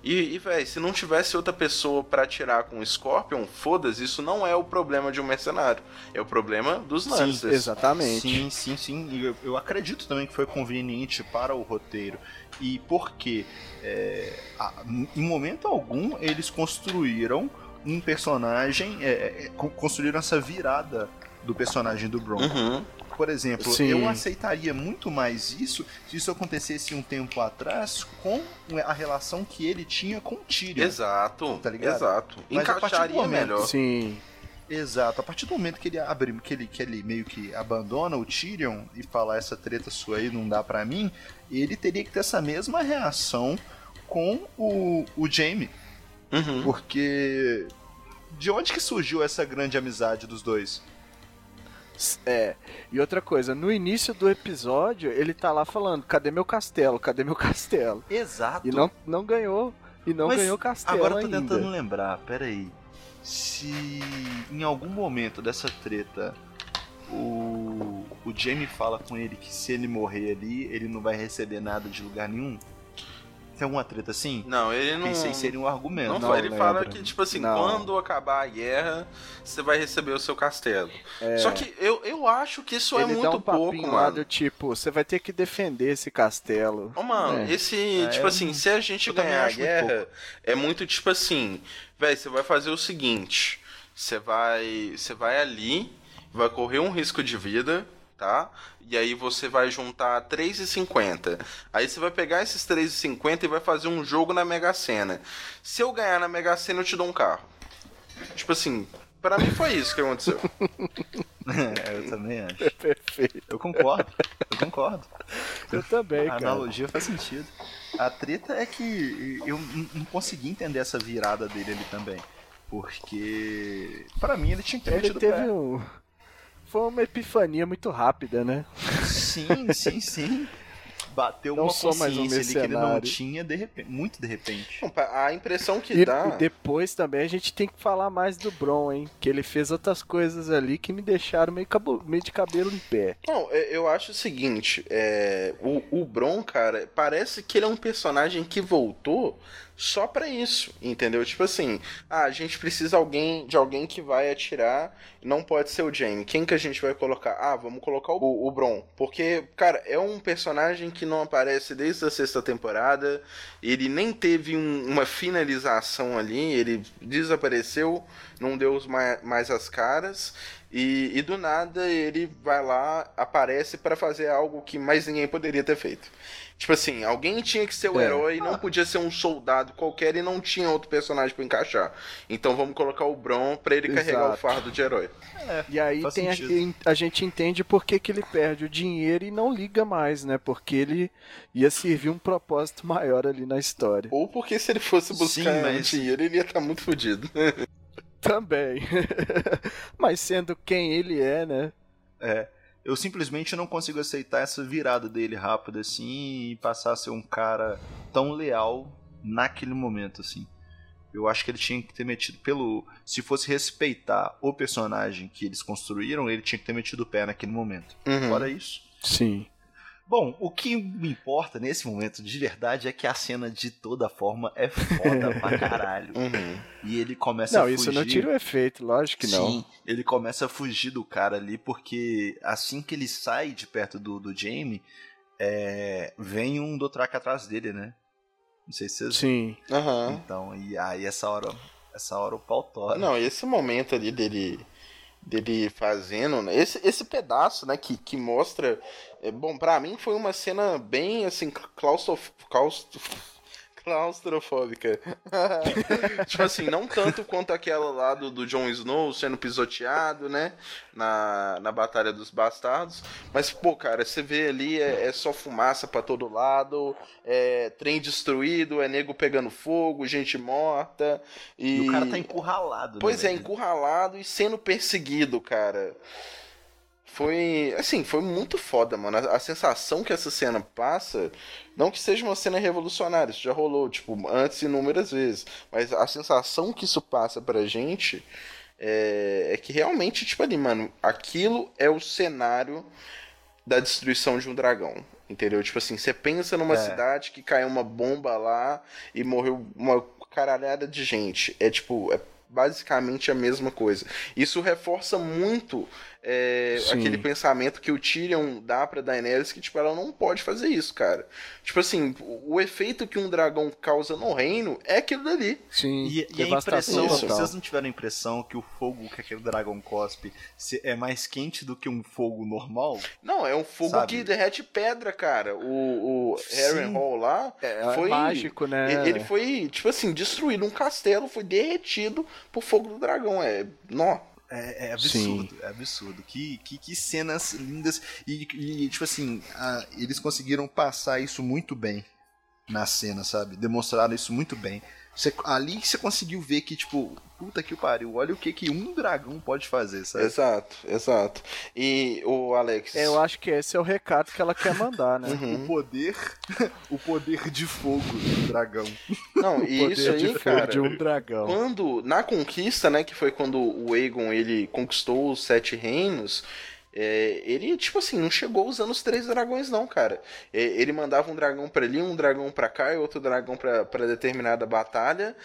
E, e velho, se não tivesse outra pessoa pra tirar com o Scorpion, foda-se, isso não é o problema de um mercenário. É o problema dos Lancers. Exatamente. Sim, sim, sim. E eu, eu acredito também que foi conveniente para o roteiro. E porque é, a- em momento algum eles construíram um personagem, é, é, con- construíram essa virada do personagem do Bron. Uhum. Por exemplo, Sim. eu aceitaria muito mais isso se isso acontecesse um tempo atrás com a relação que ele tinha com o Tyrion. Exato, Tá ligado? exato. Mas a partir do Encaixaria momento- melhor. Sim. Exato. A partir do momento que ele abre, que ele, que ele meio que abandona o Tyrion e fala essa treta sua aí não dá pra mim, ele teria que ter essa mesma reação com o, o Jaime. Uhum. Porque de onde que surgiu essa grande amizade dos dois? É. E outra coisa, no início do episódio, ele tá lá falando: cadê meu castelo? Cadê meu castelo? Exato. E não, não ganhou. E não Mas ganhou castelo Agora eu tô ainda. tentando lembrar, peraí. Se em algum momento dessa treta o, o Jamie fala com ele que se ele morrer ali, ele não vai receber nada de lugar nenhum. Tem alguma treta assim? Não, ele não. Pensei que seria um argumento. Não, Não ele fala lembro. que, tipo assim, Não. quando acabar a guerra, você vai receber o seu castelo. É. Só que eu, eu acho que isso é ele muito dá um pouco, mano. do tipo, você vai ter que defender esse castelo. Ô, mano, É. esse, É, tipo assim, se a gente ganhar a acho muito guerra, é muito tipo assim, velho, você vai fazer o seguinte, você vai, você vai ali, vai correr um risco de vida, tá? E aí você vai juntar 3,50. Aí você vai pegar esses 3,50 e vai fazer um jogo na Mega Sena. Se eu ganhar na Mega Sena, eu te dou um carro. Tipo assim, pra mim foi isso que aconteceu. É, eu também acho. Perfeito. Eu concordo, eu concordo. Eu também, A cara. analogia faz sentido. A treta é que eu não consegui entender essa virada dele ali também. Porque, pra mim, ele tinha que ter Ele teve pé. um. Foi uma epifania muito rápida, né? Sim, sim, sim. Bateu Não uma um consciência ali que ele não tinha de repente, muito de repente. A impressão que E, dá... e depois também a gente tem que falar mais do Bron, hein? Que ele fez outras coisas ali que me deixaram meio, cabo- meio de cabelo em pé. Não, é- eu acho o seguinte, é, o, o Bron, cara, parece que ele é um personagem que voltou só pra isso, entendeu? Tipo assim, ah, a gente precisa alguém, de alguém que vai atirar, não pode ser o Jamie. Quem que a gente vai colocar? Ah, vamos colocar o, o Bron. Porque, cara, é um personagem que não aparece desde a sexta temporada, ele nem teve um- uma finalização ali, ele desapareceu, não deu os ma- mais as caras. E, e do nada ele vai lá, aparece pra fazer algo que mais ninguém poderia ter feito. Tipo assim, alguém tinha que ser o É. herói, não podia ser um soldado qualquer e não tinha outro personagem pra encaixar. Então vamos colocar o Bron pra ele carregar o Exato. fardo de herói. E aí tem a, a gente entende por que, que ele perde o dinheiro e não liga mais, né? Porque ele ia servir um propósito maior ali na história. Ou porque se ele fosse buscar Sim, mas- dinheiro, ele ia estar muito fodido. Também. Mas sendo quem ele é, né? É. Eu simplesmente não consigo aceitar essa virada dele rápida assim e passar a ser um cara tão leal naquele momento assim. Eu acho que ele tinha que ter metido pelo, se fosse respeitar o personagem que eles construíram, ele tinha que ter metido o pé naquele momento. Uhum. Fora isso, Sim. Bom, o que me importa nesse momento de verdade é que a cena de toda forma é foda pra caralho. Uhum. E ele começa Não, a fugir. isso não tira o efeito, lógico que não. Sim, ele começa a fugir do cara ali, porque assim que ele sai de perto do, do Jamie, é, vem um Dothraki atrás dele, né? Não sei se vocês Sim. Aham. Então, e aí essa hora, essa hora o pau tora. Não, esse momento ali dele dele fazendo, né, esse, esse pedaço, né, que, que mostra, é, bom, pra mim foi uma cena bem, assim, claustrof, claustro, claustrofóbica. tipo assim, não tanto quanto aquela lá do, do Jon Snow sendo pisoteado, né, na, na Batalha dos Bastardos, mas, pô, cara, você vê ali, é, é só fumaça pra todo lado, é trem destruído, é nego pegando fogo, gente morta, e... E o cara tá encurralado. né, Pois é, velho? encurralado e sendo perseguido, cara. Foi. Assim, foi muito foda, mano. A, a sensação que essa cena passa. Não que seja uma cena revolucionária, isso já rolou, tipo, antes inúmeras vezes. Mas a sensação que isso passa pra gente é, é que realmente, tipo ali, mano, aquilo é o cenário da destruição de um dragão. Entendeu? Tipo assim, você pensa numa É. cidade que caiu uma bomba lá e morreu uma caralhada de gente. É tipo, é basicamente a mesma coisa. Isso reforça muito é, aquele pensamento que o Tyrion dá pra Daenerys que, tipo, ela não pode fazer isso, cara. Tipo assim, o, o efeito que um dragão causa no reino é aquilo dali. Sim. E, e a impressão, total. vocês não tiveram a impressão que o fogo que aquele dragão cospe se- é mais quente do que um fogo normal? Não, é um fogo Sabe? que derrete pedra, cara. O, o Sim. Hall lá É, foi mágico, né? Ele ele foi, tipo assim, destruído. Um castelo foi derretido por fogo do dragão. É. Nó. É, é absurdo, é absurdo. Que, que, que cenas lindas. E, e, tipo assim, a- eles conseguiram passar isso muito bem na cena, sabe? Demonstraram isso muito bem. Você, ali você conseguiu ver que, tipo, puta que pariu, olha o que, que um dragão pode fazer, sabe? Exato, exato. E o Alex. É, Eu acho que esse é o recado que ela quer mandar, né? Uhum. O poder, o poder de fogo do dragão. Não, O e poder isso de aí, fogo cara. de um dragão. Quando, na conquista, né, que foi quando o Aegon ele conquistou os sete reinos, é, ele, tipo assim, não chegou usando os três dragões, não, cara. É, ele mandava um dragão pra ali, um dragão pra cá e outro dragão pra pra determinada batalha.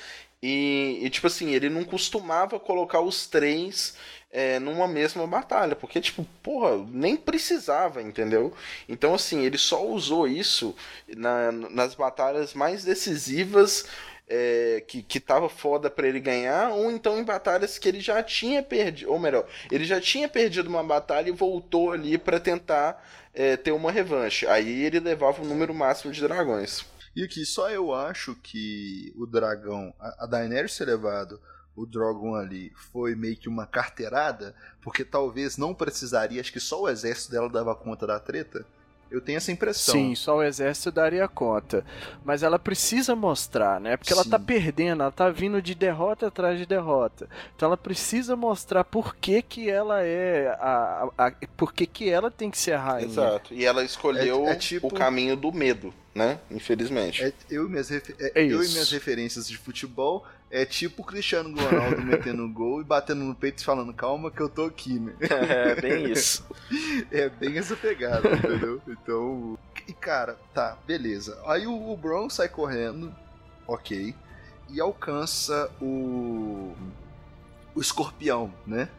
E, e, tipo assim, ele não costumava colocar os três é, numa mesma batalha, porque, tipo, porra, nem precisava, entendeu? Então, assim, ele só usou isso na- nas batalhas mais decisivas é, que, que tava foda pra ele ganhar, ou então em batalhas que ele já tinha perdido, ou melhor, ele já tinha perdido uma batalha e voltou ali pra tentar é, ter uma revanche. Aí ele levava o número máximo de dragões. E aqui, só eu acho que o dragão, a Daenerys ter levado o Drogon ali foi meio que uma carteirada, porque talvez não precisaria, acho que só o exército dela dava conta da treta. Eu tenho essa impressão. Sim, só o exército daria conta. Mas ela precisa mostrar, né? Porque ela Sim. tá perdendo, ela tá vindo de derrota atrás de derrota. Então ela precisa mostrar por que, que ela é a, a, a- por que, que ela tem que ser a rainha. Exato. E ela escolheu É- é tipo- o caminho do medo, né? Infelizmente. É, eu, e minhas refe- é, É eu e minhas referências de futebol é tipo o Cristiano Ronaldo metendo gol e batendo no peito e falando, calma que eu tô aqui, né? É, bem isso. É bem essa pegada, entendeu? Então. E cara, tá, beleza. Aí o, o Bron sai correndo, ok. E alcança o. O escorpião, né?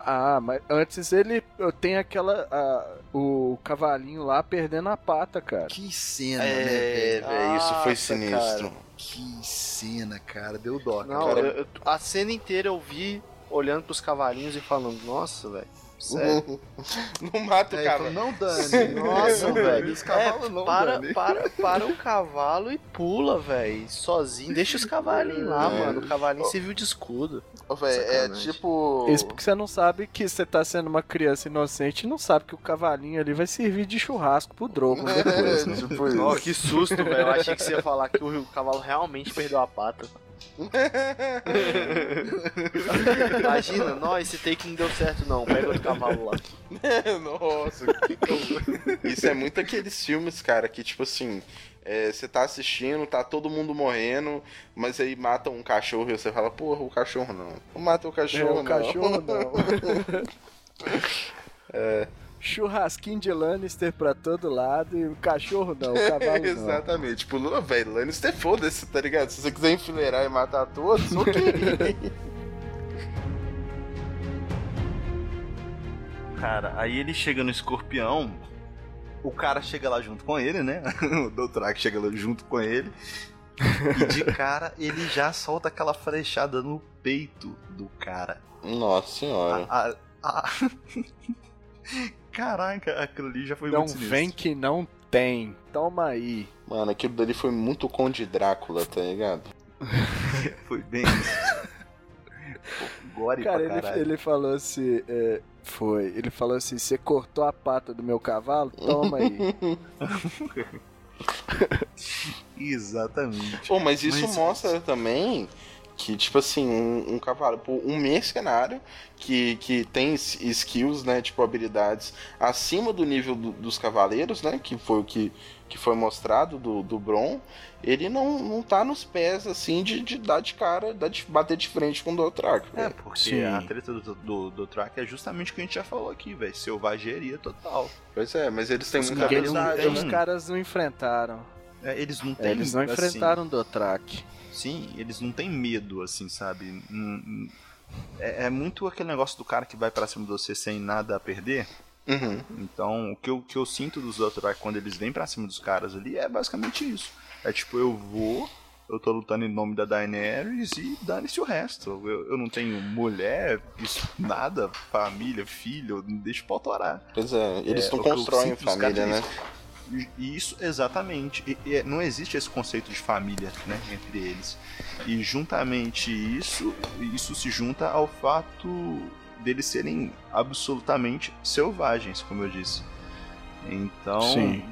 Ah, mas antes ele tem aquela. a- o cavalinho lá perdendo a pata, cara. Que cena, né, É, velho? velho, isso foi sinistro. Que cena, cara. Deu dó, Não, cara. eu- eu- a cena inteira eu vi olhando pros cavalinhos e falando, nossa, velho. Sério. não mata o Aí ele cavalo. não, Dani. Nossa, não, velho. Os cavalos não, É, para, Dani. para, para o cavalo e pula, velho. Sozinho. Deixa os cavalinhos lá, É. mano. O cavalinho serviu de escudo. Velho, é tipo. Isso porque você não sabe que você tá sendo uma criança inocente e não sabe que o cavalinho ali vai servir de churrasco pro Drogo depois, né? tipo isso. Nossa, que susto, velho. Eu achei que você ia falar que o cavalo realmente perdeu a pata. Imagina, não, esse take não deu certo não. Pega outro cavalo lá. Nossa, que- isso é muito aqueles filmes, cara, que tipo assim, é, você tá assistindo, tá todo mundo morrendo, mas aí matam um cachorro e você fala, porra, o cachorro não. Não mata o É, cachorro, o cachorro não. churrasquinho de Lannister pra todo lado e o cachorro não, o cavalo não. Exatamente. Tipo, velho, Lannister foda-se, tá ligado? Se você quiser enfileirar e matar todos, ok. cara, aí ele chega no escorpião, o cara chega lá junto com ele, né? o Doutrak chega lá junto com ele. E de cara ele já solta aquela flechada no peito do cara. Nossa senhora. A, a, a... Caraca, aquilo ali já foi não muito Não vem que não tem. Toma aí. Mano, aquilo dali foi muito Conde Drácula, tá ligado? foi bem isso. Gore Cara, ele, ele, falou assim. É, foi. Ele falou assim: você cortou a pata do meu cavalo? Toma aí. Exatamente. Pô, mas isso mas, mostra também que, tipo assim, um, um cavalo, um mercenário que, que tem skills, né, tipo, habilidades acima do nível do, dos cavaleiros, né, que foi o que, que foi mostrado do, do Bron, ele não, não tá nos pés, assim, de, de dar de cara, de bater de frente com o Dothraki. É, porque Sim. a treta do, do, do é justamente o que a gente já falou aqui, velho, selvageria total. Pois é, mas eles têm muita habilidade. Os caras não enfrentaram. É, eles não têm. É, eles não assim, enfrentaram o Dothraki. Sim, eles não têm medo, assim, sabe? É, é, muito aquele negócio do cara que vai para cima de você sem nada a perder. Uhum. Então, o que eu, que eu sinto dos Dothraki quando eles vêm pra cima dos caras ali é basicamente isso. É tipo, eu vou, eu tô lutando em nome da Daenerys e dane-se o resto. Eu, eu não tenho mulher, isso, nada, família, filho, deixa o pau torar. Pois é, eles é, não constroem família, né? Isso, exatamente. E, e, não existe esse conceito de família né, entre eles. E juntamente isso, isso se junta ao fato deles serem absolutamente selvagens, como eu disse. Então,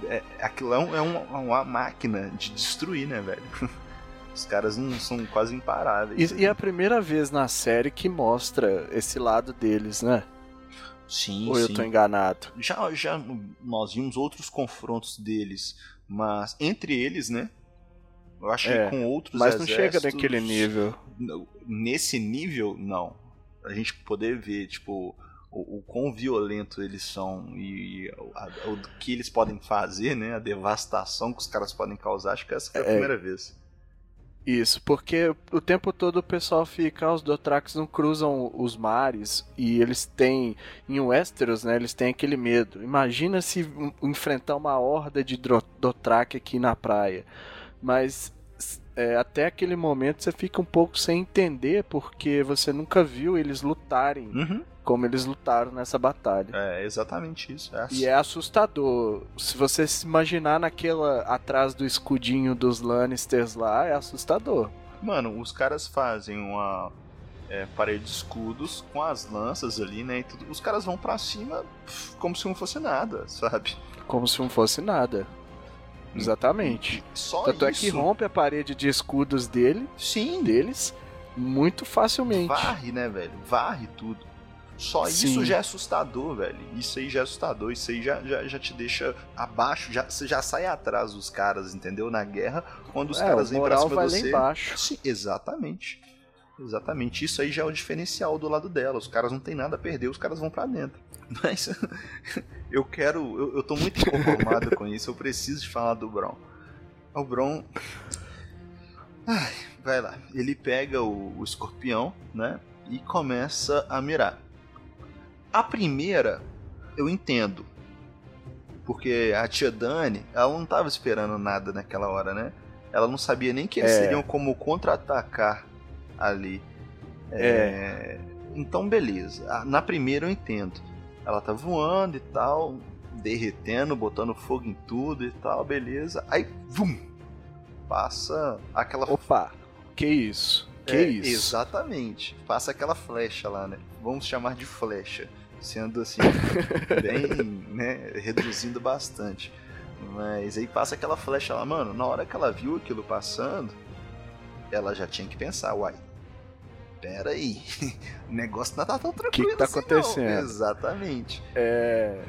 é, aquilo é, um, é uma, uma, máquina de destruir, né, velho? Os caras não são quase imparáveis. E, e é a primeira vez na série que mostra esse lado deles, né? Sim, Ou sim. eu tô enganado? Já, já nós vimos outros confrontos deles, mas entre eles, né? Eu acho é, que com outros Mas não chega naquele nível. Nesse nível, não. A gente poder ver, tipo, o, o quão violento eles são e a, o que eles podem fazer, né? A devastação que os caras podem causar, acho que essa foi a é, primeira vez. Isso, porque o tempo todo o pessoal fica, ah, os Dothrax não cruzam os mares e eles têm, em Westeros, né, eles têm aquele medo. Imagina se enfrentar uma horda de Dothraki aqui na praia. Mas é, até aquele momento você fica um pouco sem entender porque você nunca viu eles lutarem. Uhum como eles lutaram nessa batalha. É exatamente isso. É e é assustador. Se você se imaginar naquela atrás do escudinho dos Lannisters lá, é assustador. Mano, os caras fazem uma é, parede de escudos com as lanças ali, né? E tudo. Os caras vão para cima como se não fosse nada, sabe? Como se não fosse nada. Exatamente. Só Tanto isso. é que rompe a parede de escudos dele, Sim. deles, muito facilmente. Varre, né, velho? Varre tudo. Só Sim. isso já é assustador, velho. Isso aí já é assustador. Isso aí já, já, já te deixa abaixo. Já, você já sai atrás dos caras, entendeu? Na guerra, quando os é, caras vêm pra cima vai de você. Lá embaixo. Sim, exatamente. Exatamente. Isso aí já é o diferencial do lado dela. Os caras não tem nada a perder, os caras vão para dentro. Mas eu quero. Eu, eu tô muito inconformado com isso. Eu preciso de falar do Bron. O Bron. Ai, vai lá. Ele pega o, o escorpião, né? E começa a mirar. A primeira, eu entendo. Porque a tia Dani, ela não estava esperando nada naquela hora, né? Ela não sabia nem que eles é. seriam como contra-atacar ali. É. é. Então, beleza. Na primeira eu entendo. Ela tá voando e tal, derretendo, botando fogo em tudo e tal, beleza. Aí, vum! Passa aquela. Opa! Que isso? Que é, isso? Exatamente. Passa aquela flecha lá, né? Vamos chamar de flecha sendo assim, bem, né, reduzindo bastante. Mas aí passa aquela flecha lá, mano, na hora que ela viu aquilo passando, ela já tinha que pensar, uai, pera aí, o negócio não tá tão tranquilo O que, que tá assim, acontecendo? Não. Exatamente. É...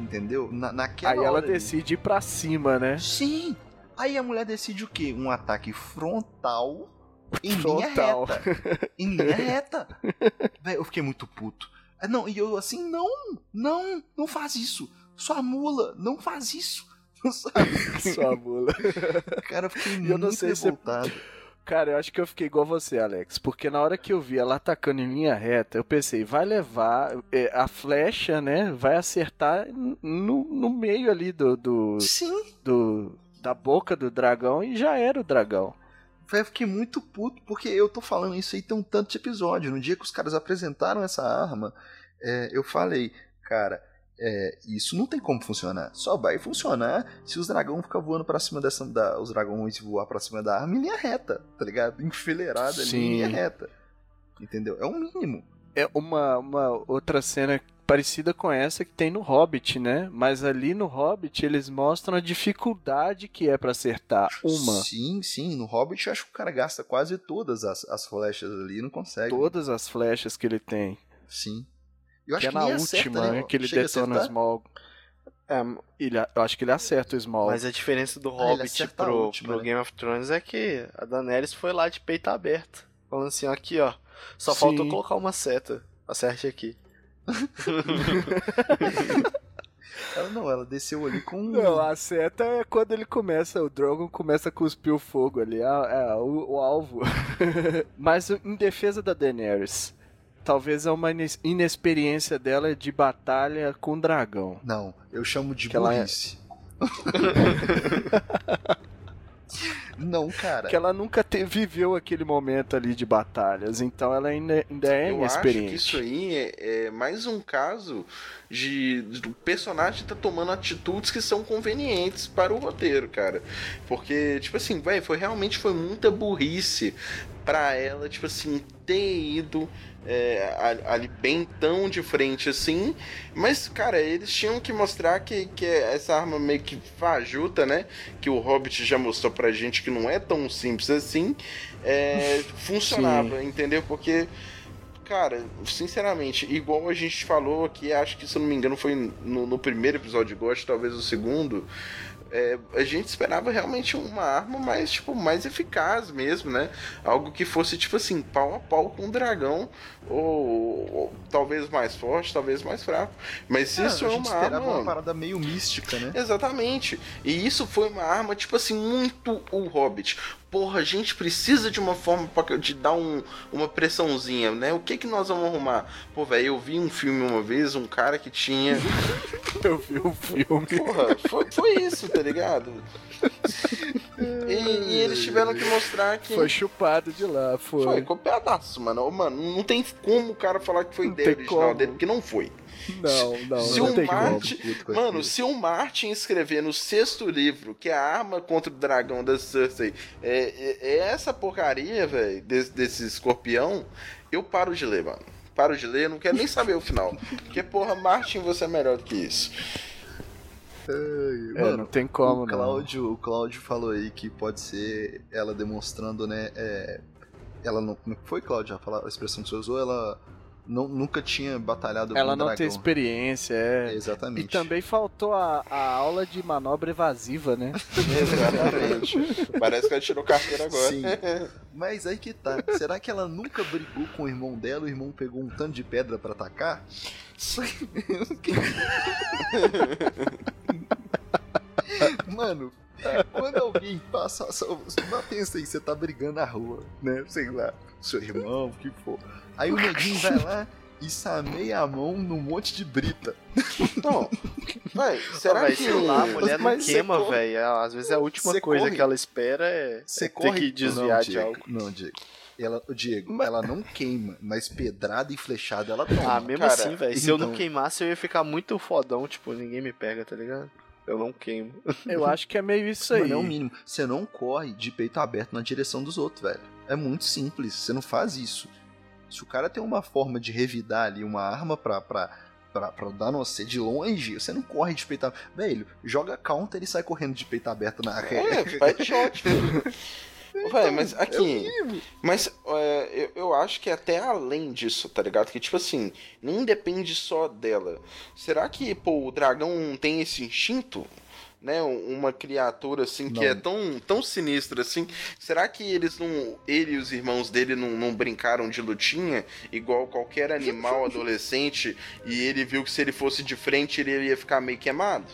Entendeu? Na, naquela aí ela ali... decide ir pra cima, né? Sim! Aí a mulher decide o quê? Um ataque frontal em frontal. linha reta. em linha reta. Véio, eu fiquei muito puto. Ah, Não, e eu assim, não, não, não faz isso. Sua mula, não faz isso. Sabe? Sua mula. Cara, eu fiquei Eu muito não sei se- revoltado. Cara, eu acho que eu fiquei igual você, Alex. Porque na hora que eu vi ela atacando em linha reta, eu pensei, vai levar é, a flecha, né? Vai acertar no, no meio ali do, do, Sim, do- da boca do dragão e já era o dragão. Eu fiquei muito puto, porque eu tô falando isso aí tem um tanto de episódio. No dia que os caras apresentaram essa arma, é, eu falei, cara, é, isso não tem como funcionar. Só vai funcionar se os dragões ficar voando pra cima dessa. Da, os dragões voar pra cima da arma em linha reta, tá ligado? Enfileirada ali em linha reta. Entendeu? É o mínimo. É uma, uma outra cena parecida com essa que tem no Hobbit, né? Mas ali no Hobbit eles mostram a dificuldade que é pra acertar uma. Sim, sim. No Hobbit eu acho que o cara gasta quase todas as, as flechas ali e não consegue. Todas as flechas que ele tem. Sim. Eu que acho é na nem última, acerta, né? né? Que ele Chega detona o? Small. É, ele, eu acho que ele acerta o Small. Mas a diferença do Ah, Hobbit acerta a pro, última, pro né? Game of Thrones é que a Daenerys foi lá de peito aberto. Falando assim, ó, aqui ó. Só Sim. faltou colocar uma seta. Acerte aqui. Ela não, ela desceu ali com. Não, a seta é quando ele começa, o Drogon começa a cuspir o fogo ali, é, é o, o alvo. Mas em defesa da Daenerys, talvez é uma inexperiência dela de batalha com dragão. Não, eu chamo de Que ela é- burrice. não, cara. Que ela nunca te- viveu aquele momento ali de batalhas, então ela ainda, ainda é Eu acho inexperiente. que isso aí é, é mais um caso de do personagem tá tomando atitudes que são convenientes para o roteiro, cara. Porque, tipo assim, vai, foi realmente foi muita burrice pra ela, tipo assim, ter ido é, ali bem tão de frente assim. Mas, cara, eles tinham que mostrar que, que essa arma meio que fajuta, né? Que o Hobbit já mostrou pra gente que não é tão simples assim. é, funcionava, entendeu? Porque Cara, sinceramente, igual a gente falou aqui, acho que se eu não me engano foi no, no primeiro episódio de Ghost, talvez o segundo. é, a gente esperava realmente uma arma mais, tipo, mais eficaz mesmo, né? Algo que fosse, tipo assim, pau a pau com o dragão, ou, ou talvez mais forte, talvez mais fraco. Mas Ah, isso a é gente uma esperava arma. uma parada meio mística, né? Exatamente. E isso foi uma arma, tipo assim, muito o Hobbit. Porra, a gente precisa de uma forma pra, de dar um, uma pressãozinha, né? O que que nós vamos arrumar? Pô, velho, eu vi um filme uma vez, um cara que tinha. Eu vi o filme. Porra, foi, foi isso, tá ligado? E, e eles tiveram que mostrar que. Foi chupado de lá, foi. Foi, copiadaço, mano. Mano, não tem como o cara falar que foi Não ideia original como. dele, porque não foi. Não, não, Se não o tem como. Martin, puto com mano, se o Martin escrever no sexto livro que a arma contra o dragão da Cersei é, é- é essa porcaria, velho, desse, desse escorpião, eu paro de ler, mano. Paro de ler, eu não quero nem saber o final. Porque, porra, Martin, você é melhor do que isso. É, não tem como, o não. Cláudio, o Cláudio falou aí que pode ser ela demonstrando, né? é, ela não. Como foi, Cláudio? A, palavra- a expressão que você usou, ela não, nunca tinha batalhado Ela com não dragão. tem experiência, É, é. exatamente. E também faltou a, a aula de manobra evasiva, né? Exatamente. Parece que ela tirou carteira agora. Sim. Mas aí que tá. Será que ela nunca brigou com o irmão dela? O irmão pegou um tanto de pedra pra atacar? Mano, quando alguém passa. só- Mas pensa aí, você tá brigando na rua, né? Sei lá, seu irmão, o que for. Aí o neguinho vai lá e sameia a mão num monte de brita. Não. Vai, será Véi, que. lá, a mulher não Mas queima, corre- velho. Às vezes é a última você coisa corre- que ela espera é, Você é ter corre que desviar não, de Diego, algo. Não, Diego. Ela, o Diego, Mas- ela não queima, mas pedrada e flechada ela toma. Ah, mesmo cara, assim, velho. Se eu não então- queimasse, eu ia ficar muito fodão. Tipo, ninguém me pega, tá ligado? Eu não queimo. Eu acho que é meio isso aí. Mano, é o mínimo. Você não corre de peito aberto na direção dos outros, velho. É muito simples. Você não faz isso. Se o cara tem uma forma de revidar ali uma arma pra, pra, pra, pra dar no você de longe, você não corre de peito aberto. Velho, joga counter e sai correndo de peito aberto na É, vai de shot. Vai, mas É aqui. mínimo. Mas é, eu, eu acho que até além disso, tá ligado? Que tipo assim, nem depende só dela. Será que, pô, o dragão tem esse instinto? Né, uma criatura assim que Não. é tão, tão sinistra assim, será que eles não, ele e os irmãos dele não, não brincaram de lutinha igual qualquer animal adolescente e ele viu que se ele fosse de frente ele ia ficar meio queimado?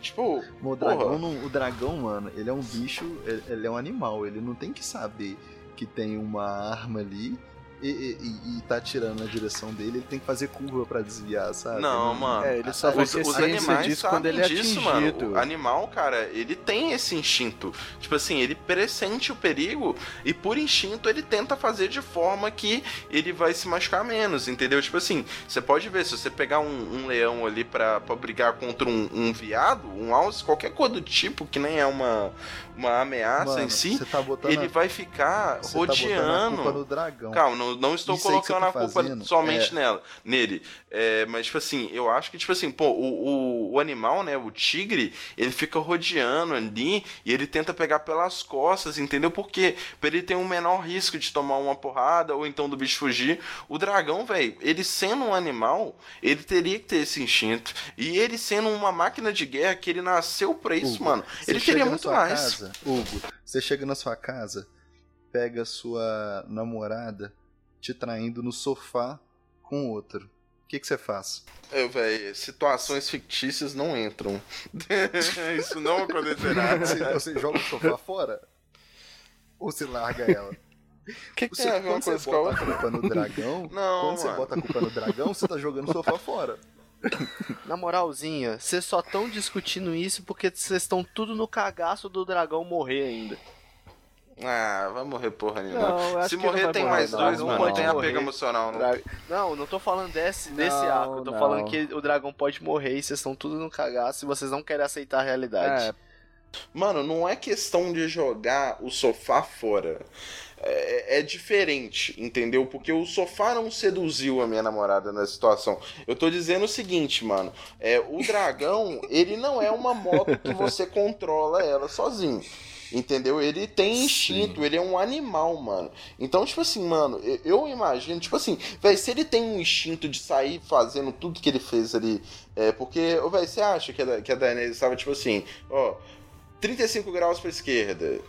Tipo, O dragão, não- o dragão, mano, ele é um bicho, ele, ele é um animal, ele não tem que saber que tem uma arma ali e, e- e- e tá atirando na direção dele, ele tem que fazer curva pra desviar, sabe? não, mano. É, ele só Os, os animais disso sabem quando ele é disso, atingido. mano. O animal, cara, ele tem esse instinto. Tipo assim, ele pressente o perigo e por instinto ele tenta fazer de forma que ele vai se machucar menos, entendeu? Tipo assim, você pode ver, se você pegar um, um leão ali pra, pra brigar contra um, um viado, um alce, qualquer coisa do tipo, que nem é uma, uma ameaça Mano, em si, tá botando ele vai ficar tá rodeando. culpa no dragão. Calma, não, não estou Isso colocando tá a culpa fazendo somente é- nela, nele. É, mas, tipo assim, eu acho que, tipo assim, pô, o, o, o animal, né, o tigre, ele fica rodeando ali e ele tenta pegar pelas costas, entendeu? Por quê? Pra ele ter um menor risco de tomar uma porrada ou então do bicho fugir. O dragão, velho, ele sendo um animal, ele teria que ter esse instinto. E ele sendo uma máquina de guerra que ele nasceu pra isso, Hugo, mano, ele teria muito sua mais. Casa, Hugo, você chega na sua casa, pega sua namorada te traindo no sofá com outro. O que que você faz? É, velho, situações fictícias não entram. Isso não acontecerá. Você, você joga o sofá fora? Ou você larga ela? O que, que Você, tem a ver uma quando você coisa com a bota a outra? culpa no dragão, Não, quando você mano. bota a culpa no dragão, você tá jogando o sofá fora. Na moralzinha, vocês só estão discutindo isso porque vocês estão tudo no cagaço do dragão morrer ainda. Ah, vai morrer porra nenhuma. Se morrer tem morrer, mais não. dois, Não mano. Não tem apego emocional, não. Dra- Não, não tô falando desse, desse Não, arco. Eu tô não. falando que o dragão pode morrer e vocês estão tudo no cagaço e vocês não querem aceitar a realidade. É, Mano, não é questão de jogar o sofá fora. É, é diferente, entendeu? Porque o sofá não seduziu a minha namorada nessa situação. Eu tô dizendo o seguinte, mano. É, o dragão, ele não é uma moto que você controla ela sozinho. Entendeu? Ele tem instinto, ele é um animal, mano. Então, tipo assim, mano, eu, imagino, tipo assim, velho, se ele tem um instinto de sair fazendo tudo que ele fez ali, é porque, velho, você acha que a, que a Daenerys estava, tipo assim, ó, 35 graus pra esquerda,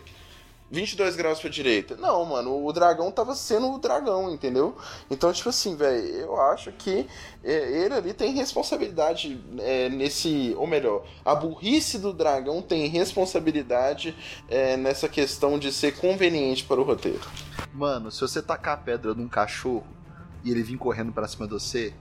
22 graus pra direita. Não, mano, o dragão tava sendo o dragão, entendeu? Então, tipo assim, velho, eu acho que é, ele ali tem responsabilidade é, nesse. Ou melhor, a burrice do dragão tem responsabilidade é, nessa questão de ser conveniente para o roteiro. Mano, se você tacar a pedra num cachorro e ele vir correndo pra cima de você,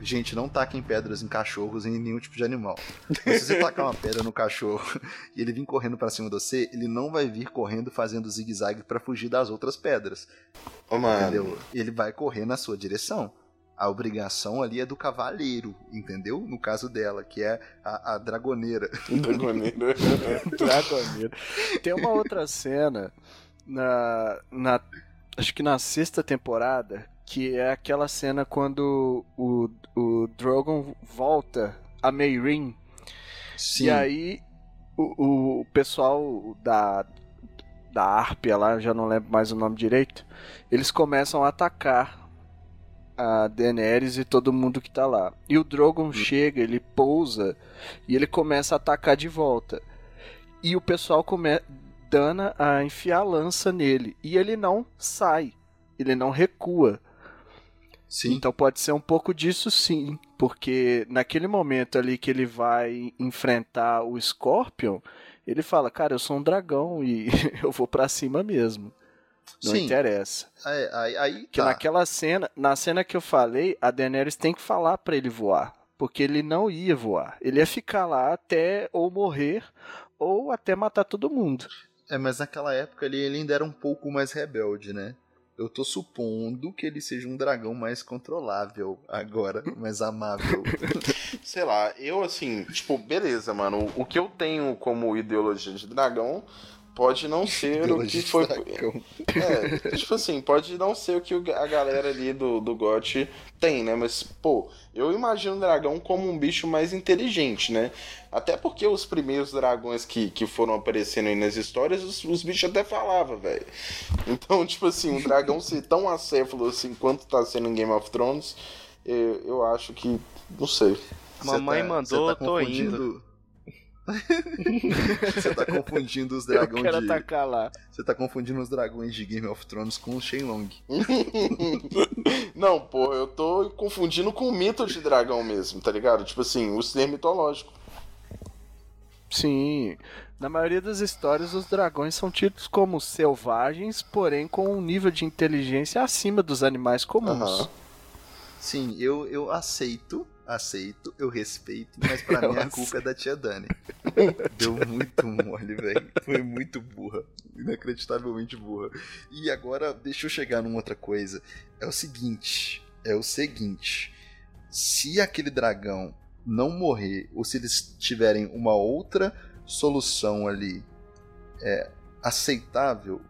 gente, não taquem pedras em cachorros em nenhum tipo de animal. Mas se você tacar uma pedra no cachorro e ele vir correndo pra cima de você, ele não vai vir correndo fazendo zigue-zague pra fugir das outras pedras, mano. entendeu? Ele vai correr na sua direção. A obrigação ali é do cavaleiro, entendeu? No caso dela, que é a, a dragoneira. Dragoneiro. Dragoneiro. Tem uma outra cena na, na acho que na sexta temporada que é aquela cena quando o, o Drogon volta a Meirin Sim. e aí o, o pessoal da da Arpia lá, já não lembro mais o nome direito, eles começam a atacar a Daenerys e todo mundo que tá lá. E o Drogon chega, ele pousa e ele começa a atacar de volta. E o pessoal come... dana a enfiar a lança nele. E ele não sai. Ele não recua. Sim. Então pode ser um pouco disso sim. Porque naquele momento ali que ele vai enfrentar o Scorpion, ele fala, cara, eu sou um dragão e eu vou pra cima mesmo. Não Sim. interessa. Aí, aí, aí Que tá. naquela cena, na cena que eu falei, a Daenerys tem que falar pra ele voar. Porque ele não ia voar. Ele ia ficar lá até ou morrer ou até matar todo mundo. É, mas naquela época ali ele ainda era um pouco mais rebelde, né? Eu tô supondo que ele seja um dragão mais controlável agora, mais amável. Sei lá, eu assim, tipo, beleza, mano. O, que eu tenho como ideologia de dragão pode não ser o que foi. dragão. É, tipo assim, pode não ser o que a galera ali do, do GOT tem, né? Mas, pô, eu imagino o dragão como um bicho mais inteligente, né? Até porque os primeiros dragões que, que foram aparecendo aí nas histórias, os, os bichos até falavam, velho. Então, tipo assim, um dragão ser tão acéfalo assim quanto tá sendo em Game of Thrones, eu, eu acho que. Não sei. Mamãe tá- mandou, tá tô confundindo- Você tá confundindo os Eu dragões quero de. atacar lá. Você tá confundindo os dragões de Game of Thrones com o Shenlong. Não, pô, eu tô confundindo com o mito de dragão mesmo, tá ligado? Tipo assim, o ser mitológico. Sim. Na maioria das histórias, os dragões são tidos como selvagens, porém com um nível de inteligência acima dos animais comuns. Aham. Sim, eu, eu aceito, aceito, eu respeito, mas pra mim a culpa é da tia Dani. Deu muito mole, velho. Foi muito burra. Inacreditavelmente burra. E agora, deixa eu chegar numa outra coisa. É o seguinte, é o seguinte. Se aquele dragão não morrer, ou se eles tiverem uma outra solução ali é, aceitável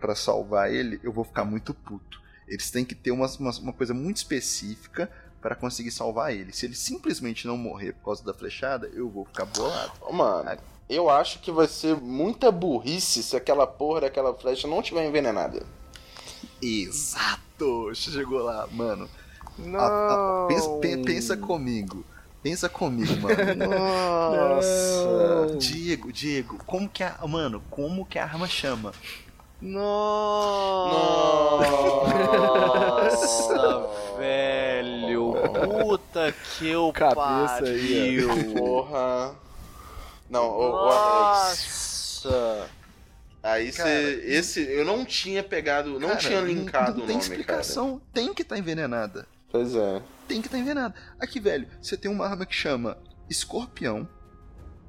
pra salvar ele, eu vou ficar muito puto. Eles têm que ter uma, uma, uma coisa muito específica para conseguir salvar ele. Se ele simplesmente não morrer por causa da flechada, eu vou ficar bolado. Ô, Mano, eu acho que vai ser muita burrice se aquela porra daquela flecha não tiver envenenada. Exato! Chegou lá, mano. Não. A- a- pensa, pe- pensa comigo. Pensa comigo, mano. Nossa. Diego, Diego, como que a. Mano, como que a arma chama? Nossa, velho. Puta que eu Cabeça aí, pariu. Porra. Não, ô, Alex. Nossa. Aí Cara, você. Esse. Eu não tinha pegado. Não Cara, tinha linkado não o tem nome, cara. explicação. Tem que estar envenenada. Pois é. Tem que estar envenenada. Aqui, velho, você tem uma arma que chama Escorpião,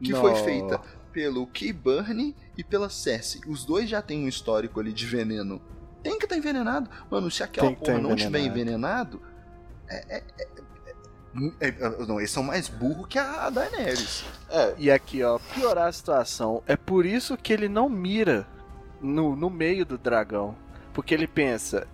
que Não. foi feita pelo Key Burn e pela Cersei. Os dois já têm um histórico ali de veneno. Tem que estar envenenado. Mano, se aquela Tem que porra tá não estiver envenenado. é- é- é- não, eles são mais burros que a Daenerys. É. E aqui, ó, piorar a situação. É por isso que ele não mira no, no meio do dragão. Porque ele pensa.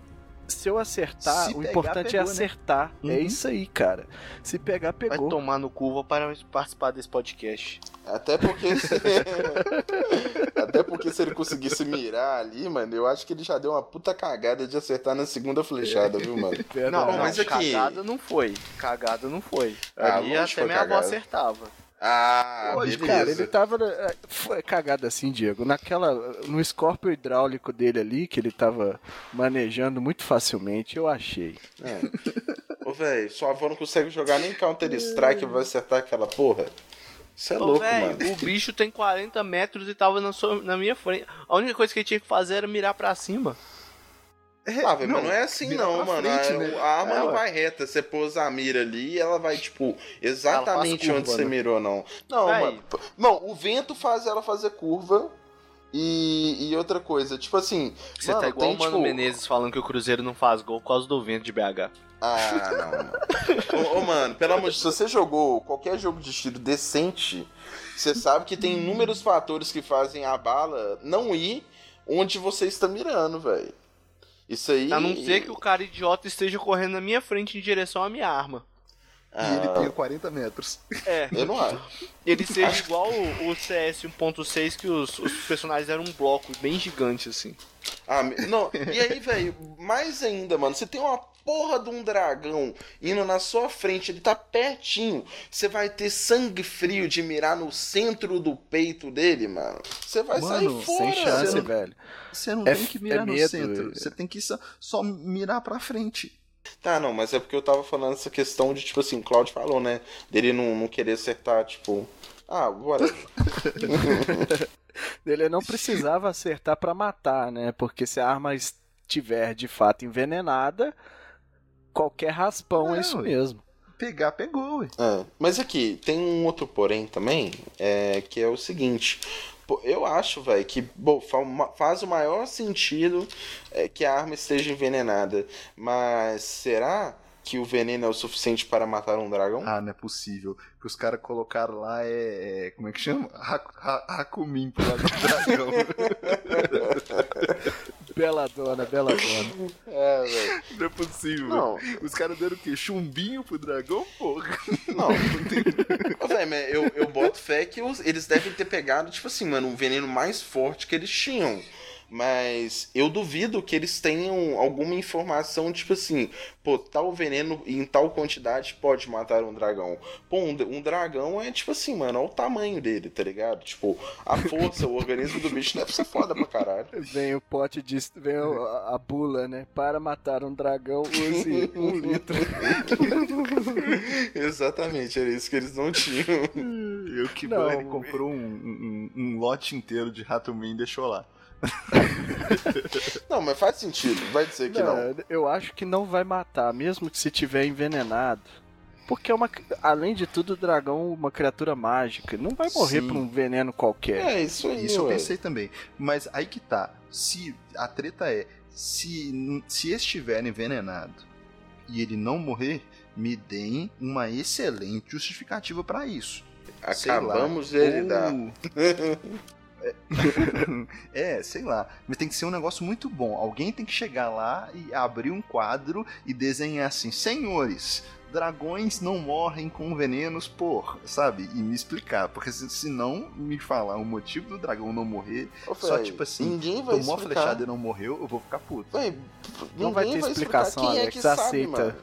Se eu acertar, Se o pegar, importante é pegou, né? acertar. É Uhum. isso aí, cara. Se pegar, Vai pegou. tomar no cu, vou para participar desse podcast. Até porque se... Até porque se ele conseguisse mirar ali, mano, eu acho que ele já deu uma puta cagada de acertar na segunda flechada, viu, mano? Não, Não, mas não, aqui- cagada não foi. Cagada não foi. Ah, Ali até minha avó cagada. acertava. Ah, Hoje, beleza. Cara, ele tava. eh, Foi cagado assim, Diego. Naquela. No escorpio hidráulico dele ali, que ele tava manejando muito facilmente, eu achei. É. Ô, velho, sua avó não consegue jogar nem Counter-Strike e vai acertar aquela porra. Isso é Ô, louco, véi, mano. o bicho tem 40 metros e tava na, sua- na minha frente. A única coisa que ele tinha que fazer era mirar pra cima. Ah, velho, mas não é assim não, mano. frente, a, né? a arma É, não ué. vai reta. Você pôs a mira ali e ela vai, tipo, exatamente curva, onde você né? mirou, não. Não, mano. Não, o vento faz ela fazer curva. E, e outra coisa, tipo assim. Você mano, tá igual tem, o Mano tipo... Menezes falando que o Cruzeiro não faz gol por causa do vento de BH. Ah, não, mano. ô, ô, mano, pelo amor de Deus, se você jogou qualquer jogo de tiro decente, você sabe que tem inúmeros fatores que fazem a bala não ir onde você está mirando, velho. Isso aí. A não ser que o cara idiota esteja correndo na minha frente em direção à minha arma. E ele Ah, tem 40 metros. É. Eu não acho. Ele seja igual o, o CS 1.6 que os, os personagens eram um bloco bem gigante assim. Ah, me- não, e aí, velho, mais ainda, mano, você tem uma porra de um dragão indo na sua frente, ele tá pertinho. Você vai ter sangue frio de mirar no centro do peito dele, mano. Você vai Mano, sair fora. Sem chance, você não- velho. Você não É tem que mirar é no medo. centro. Você tem que só, só mirar pra frente. Tá, não, mas é porque eu tava falando essa questão de, tipo assim, o Claudio falou, né? Dele não, não querer acertar, tipo. Ah, bora. Ele não precisava acertar pra matar, né? Porque se a arma estiver de fato envenenada, qualquer raspão é, É, isso ué. mesmo. Pegar, pegou, ué. É, mas aqui, tem um outro porém também, é, que é o seguinte. Eu acho, velho, que bom, faz o maior sentido é, que a arma esteja envenenada. Mas será que o veneno é o suficiente para matar um dragão? Ah, não é possível. O que os caras colocaram lá é, é- Como é que chama? Haku- Ha- Hakumin pro lado do dragão. Bela dona, bela dona. É, velho. não é possível. Não, Os caras deram o quê? Chumbinho pro dragão? Porra. não. Ô, velho, mas eu, eu boto fé que os- eles devem ter pegado, tipo assim, mano, um veneno mais forte que eles tinham. Mas eu duvido que eles tenham alguma informação, tipo assim, pô, tal veneno em tal quantidade pode matar um dragão. Pô, um, um dragão é tipo assim, mano, olha o tamanho dele, tá ligado? Tipo, a força, o organismo do bicho deve ser foda pra caralho. Vem o pote de. Vem a, a bula, né? Para matar um dragão, use um litro. Exatamente, era isso que eles não tinham. E o Kibane Não, ele comprou um, um, um lote inteiro de Rato Man e deixou lá. Não, mas faz sentido, vai dizer que não. Não, eu acho que não vai matar, mesmo que se tiver envenenado. Porque é uma. Além de tudo, o dragão é uma criatura mágica. Não vai morrer Sim. por um veneno qualquer. É, isso aí, Isso eu ué. pensei também. Mas aí que tá. Se a treta é, se, se estiver envenenado e ele não morrer, me deem uma excelente justificativa pra isso. Sei lá. Acabamos de. Ou- é, sei lá. Mas tem que ser um negócio muito bom. Alguém tem que chegar lá e abrir um quadro e desenhar assim: Senhores, dragões não morrem com venenos por, sabe? E me explicar. Porque se, se não me falar o motivo do dragão não morrer, Ô, só véi, tipo assim, ninguém vai tomou a explicar. flechada e não morreu, eu vou ficar puto. Véi, Não vai ter explicação, Quem é Alex, que sabe, aceita. mano?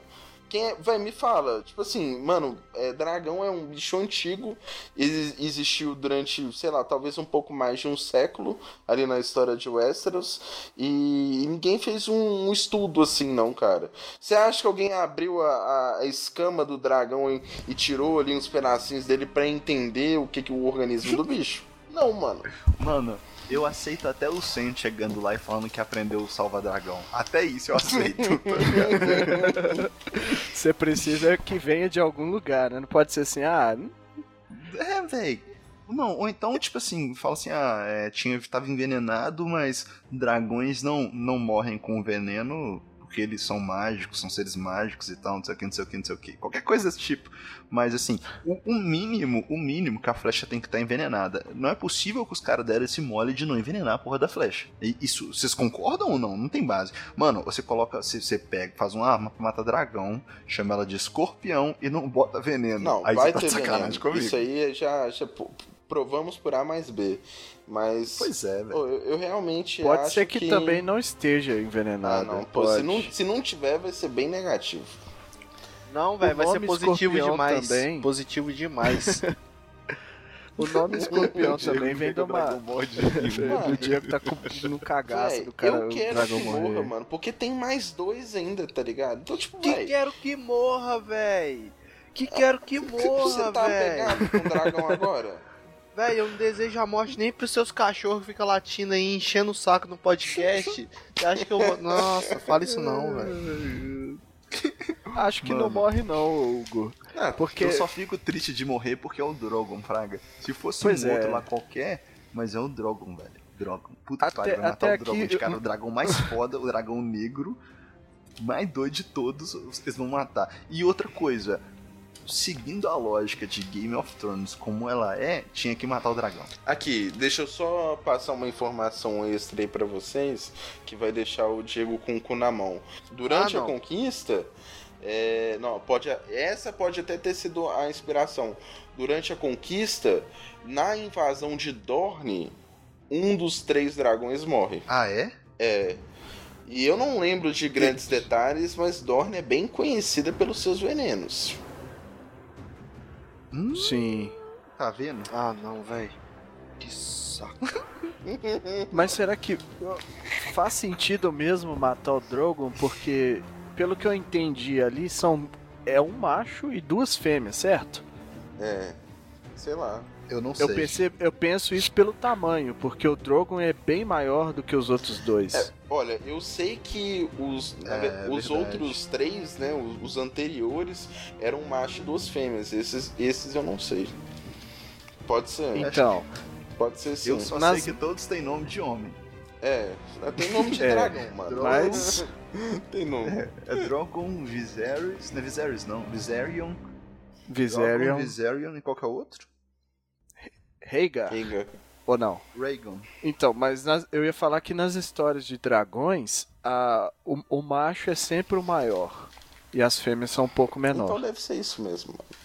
Quem é, vai me fala, tipo assim, mano, é, dragão é um bicho antigo, ex- existiu durante, sei lá, talvez um pouco mais de um século ali na história de Westeros e ninguém fez um, um estudo assim, não, cara. Você acha que alguém abriu a, a- a escama do dragão e, e tirou ali uns pedacinhos dele pra entender o que que o organismo do bicho? Não, mano. Mano, eu aceito até o Sen chegando lá e falando que aprendeu o salva dragão. Até isso eu aceito. tá ligado? Você precisa que venha de algum lugar, né? Não pode ser assim, ah, É, véi. Não, ou então, tipo assim, fala assim, ah, é, tinha, tava envenenado, mas dragões não, não morrem com veneno porque eles são mágicos, são seres mágicos e tal, não sei o que, não sei o que, não sei o que. Qualquer coisa desse tipo. Mas assim, o, o mínimo, o mínimo que a flecha tem que estar envenenada. Não é possível que os caras deram esse mole de não envenenar a porra da flecha. E isso, vocês concordam ou não? Não tem base. Mano, você coloca, você, você pega, faz uma arma pra matar dragão, chama ela de escorpião e não bota veneno. Não, Aí vai você tá ter sacanagem veneno. comigo. Isso aí já, já p- provamos por A mais B. Mas Pois é, velho. eu, eu realmente pode acho ser que, também não esteja Ah, envenenado. não. Pô, pode. se não, se não tiver, vai ser bem negativo. Não, velho, vai ser positivo demais. também. Positivo demais. O nome escorpião também vem pega de o dragão uma. morde. Mano. do Diego tá com, no cagaço Véi, do cara, eu o quero dragão que morrer. morra, mano. Porque tem mais dois ainda, tá ligado? Então, tipo, que véi, quero que morra, velho. Que quero que você morra, tá velho. pegado com o dragão agora? Velho, eu não desejo a morte nem pros seus cachorros que ficam latindo aí, enchendo o saco no podcast. Você acha que eu vou. Nossa, fala isso não, velho. Acho que não Mano. morre não, Hugo. Ah, Porque Eu só fico triste de morrer porque é o Drogon, Fraga. Se fosse Pois um é. outro lá qualquer, mas é o Drogon, velho. Drogon. Puta que Até- pariu, vai matar o Drogon aqui- de cara. O dragão mais foda, o dragão negro, mais doido de todos, eles vão matar. E outra coisa, seguindo a lógica de Game of Thrones como ela é, tinha que matar o dragão. Aqui, deixa eu só passar uma informação extra aí pra vocês que vai deixar o Diego com o cu na mão. Durante Ah, a conquista, é, não, pode, essa pode até ter sido a inspiração. Durante a conquista, na invasão de Dorne, um dos três dragões morre. Ah, é? É. E eu não lembro de grandes detalhes, mas Dorne é bem conhecida pelos seus venenos. Hum, Sim. tá vendo? Ah, não, velho. Que saco. Mas será que faz sentido mesmo matar o Drogon? Porque, pelo que eu entendi ali, são é um macho e duas fêmeas, certo? É. Sei lá. Eu não sei. Eu, pensei, eu penso isso pelo tamanho, porque o Drogon é bem maior do que os outros dois. É, olha, eu sei que os, É, ve- os verdade. outros três, né, os, os anteriores, eram macho e duas fêmeas. Esses, esses eu não sei. Pode ser, Então, pode ser sim. Eu só Nas- sei que todos têm nome de homem. É, tem nome de É, dragão, mano. mas tem nome. É Drogon, Viserys. Não é Viserys, não. Viserion. Viserion, Drogon, Viserion e qual que é o outro? Rhaegar, Riga. Ou não? Rhaegon. Então, mas nas- eu ia falar que nas histórias de dragões, a, o, o macho é sempre o maior. E as fêmeas são um pouco Então menor. deve ser isso mesmo, mano.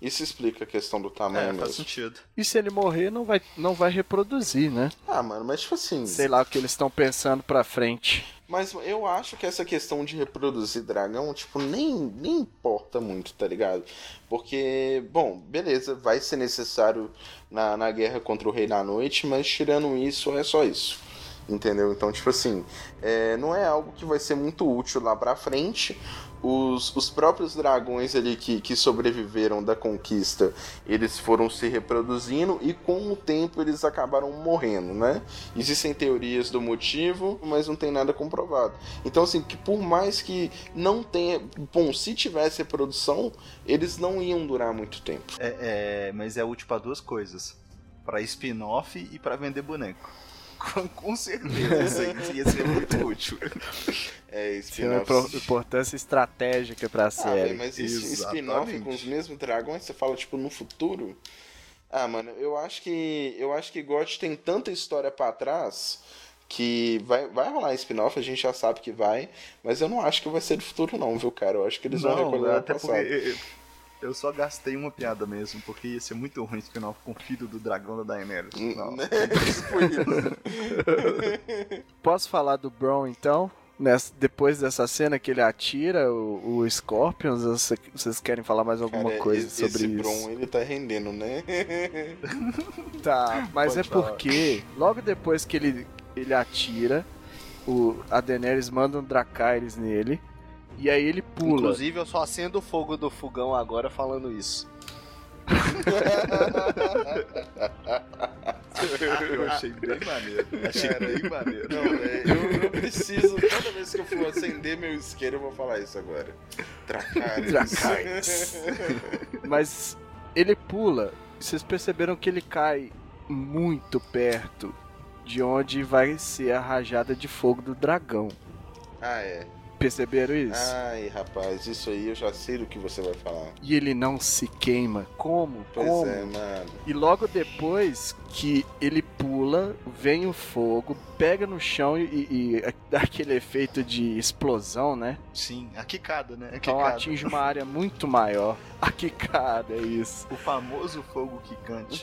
Isso explica a questão do tamanho É, mesmo. faz sentido. E se ele morrer, não vai, não vai reproduzir, né? Ah, mano, mas tipo assim. Sei lá o que eles estão pensando pra frente. Mas eu acho que essa questão de reproduzir dragão, tipo, nem, nem importa muito, tá ligado? Porque, bom, beleza, vai ser necessário na, na guerra contra o Rei da Noite, mas tirando isso, é só isso. Entendeu? Então, tipo assim, é, não é algo que vai ser muito útil lá pra frente. Os, os próprios dragões ali que, que sobreviveram da conquista, eles foram se reproduzindo e com o tempo eles acabaram morrendo, né? Existem teorias do motivo, mas não tem nada comprovado. Então, assim, que por mais que não tenha. Bom, se tivesse reprodução, eles não iam durar muito tempo. É, é, mas é útil pra duas coisas: pra spin-off e pra vender boneco. Com, com certeza, isso aí ia ser muito útil. É, impor- spin-offs. importância estratégica pra Ah, série. velho, mas esse spin-off com os mesmos dragões, você fala, tipo, no futuro? Ah, mano, eu acho que. Eu acho que GOT tem tanta história pra trás que vai, vai rolar spin-off, a gente já sabe que vai, mas eu não acho que vai ser do futuro, não, viu, cara? Eu acho que eles vão recordar o passado. porque eu, só gastei uma piada mesmo, porque ia ser muito ruim spin-off com o filho do dragão da Daenerys. Não. Né? Posso falar do Bron então? Nessa- depois dessa cena que ele atira o, o Scorpions, você- vocês querem falar mais alguma Cara, coisa esse, sobre esse isso? Bron, ele tá rendendo, né? Tá, mas Pode é falar. porque logo depois que ele, ele atira, o, a Daenerys manda um Dracarys nele e aí ele pula. Inclusive, eu só acendo o fogo do fogão agora falando isso. Eu achei bem maneiro. Achei Cara, bem maneiro. Não, eu, eu preciso, toda vez que eu for acender meu isqueiro, eu vou falar isso agora. Dracarys. Dracarys. Mas ele pula. Vocês perceberam que ele cai muito perto de onde vai ser a rajada de fogo do dragão. ah, é. Perceberam isso? Ai, rapaz, isso aí eu já sei do que você vai falar. E ele não se queima. Como? Pois Como? é, mano. E logo depois que ele pula, vem o fogo, pega no chão e, e dá aquele efeito de explosão, né? Sim, a quicada, né? A Então quicada. atinge uma área muito maior. A quicada, é isso. O famoso fogo quicante.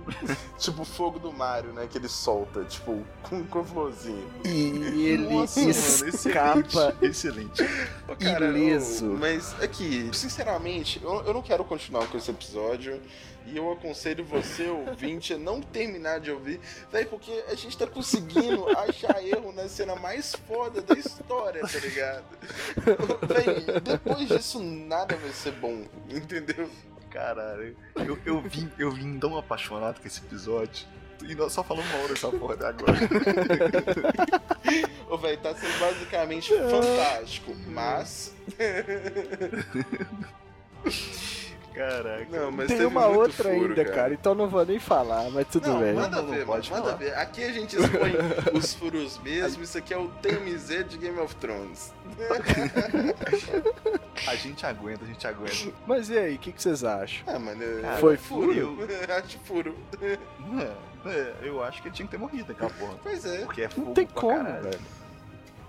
tipo o fogo do Mario, né? Que ele solta, tipo, com, com florzinha. E ele Nossa, mano, escapa excelente. Excelente. Ô, cara, Ileso. ô, mas aqui, sinceramente, eu, eu não quero continuar com esse episódio. E eu aconselho você, ouvinte, a não terminar de ouvir. Véi, porque a gente tá conseguindo achar erro na cena mais foda da história, tá ligado? Véi, depois disso nada vai ser bom, entendeu? Caralho, eu, eu, vim, eu vim tão apaixonado com esse episódio. E nós só falamos uma hora dessa porra até agora. Ô, véi, tá sendo basicamente fantástico, mas. Caraca. Não, mas Tem teve uma muito outra furo, ainda, cara. Então não vou nem falar, mas tudo Não, bem. manda Não, ver, não pode mano, manda falar. ver. Aqui a gente expõe os furos mesmo, isso aqui é o TMZ de Game of Thrones. A gente aguenta, a gente aguenta. Mas e aí, o que, que vocês acham? Ah, mano, é- Foi furo? Acho furo. É, é, eu acho que ele tinha que ter morrido aquela porra. Pois é. Porque é fogo Não tem pra como, caralho. velho.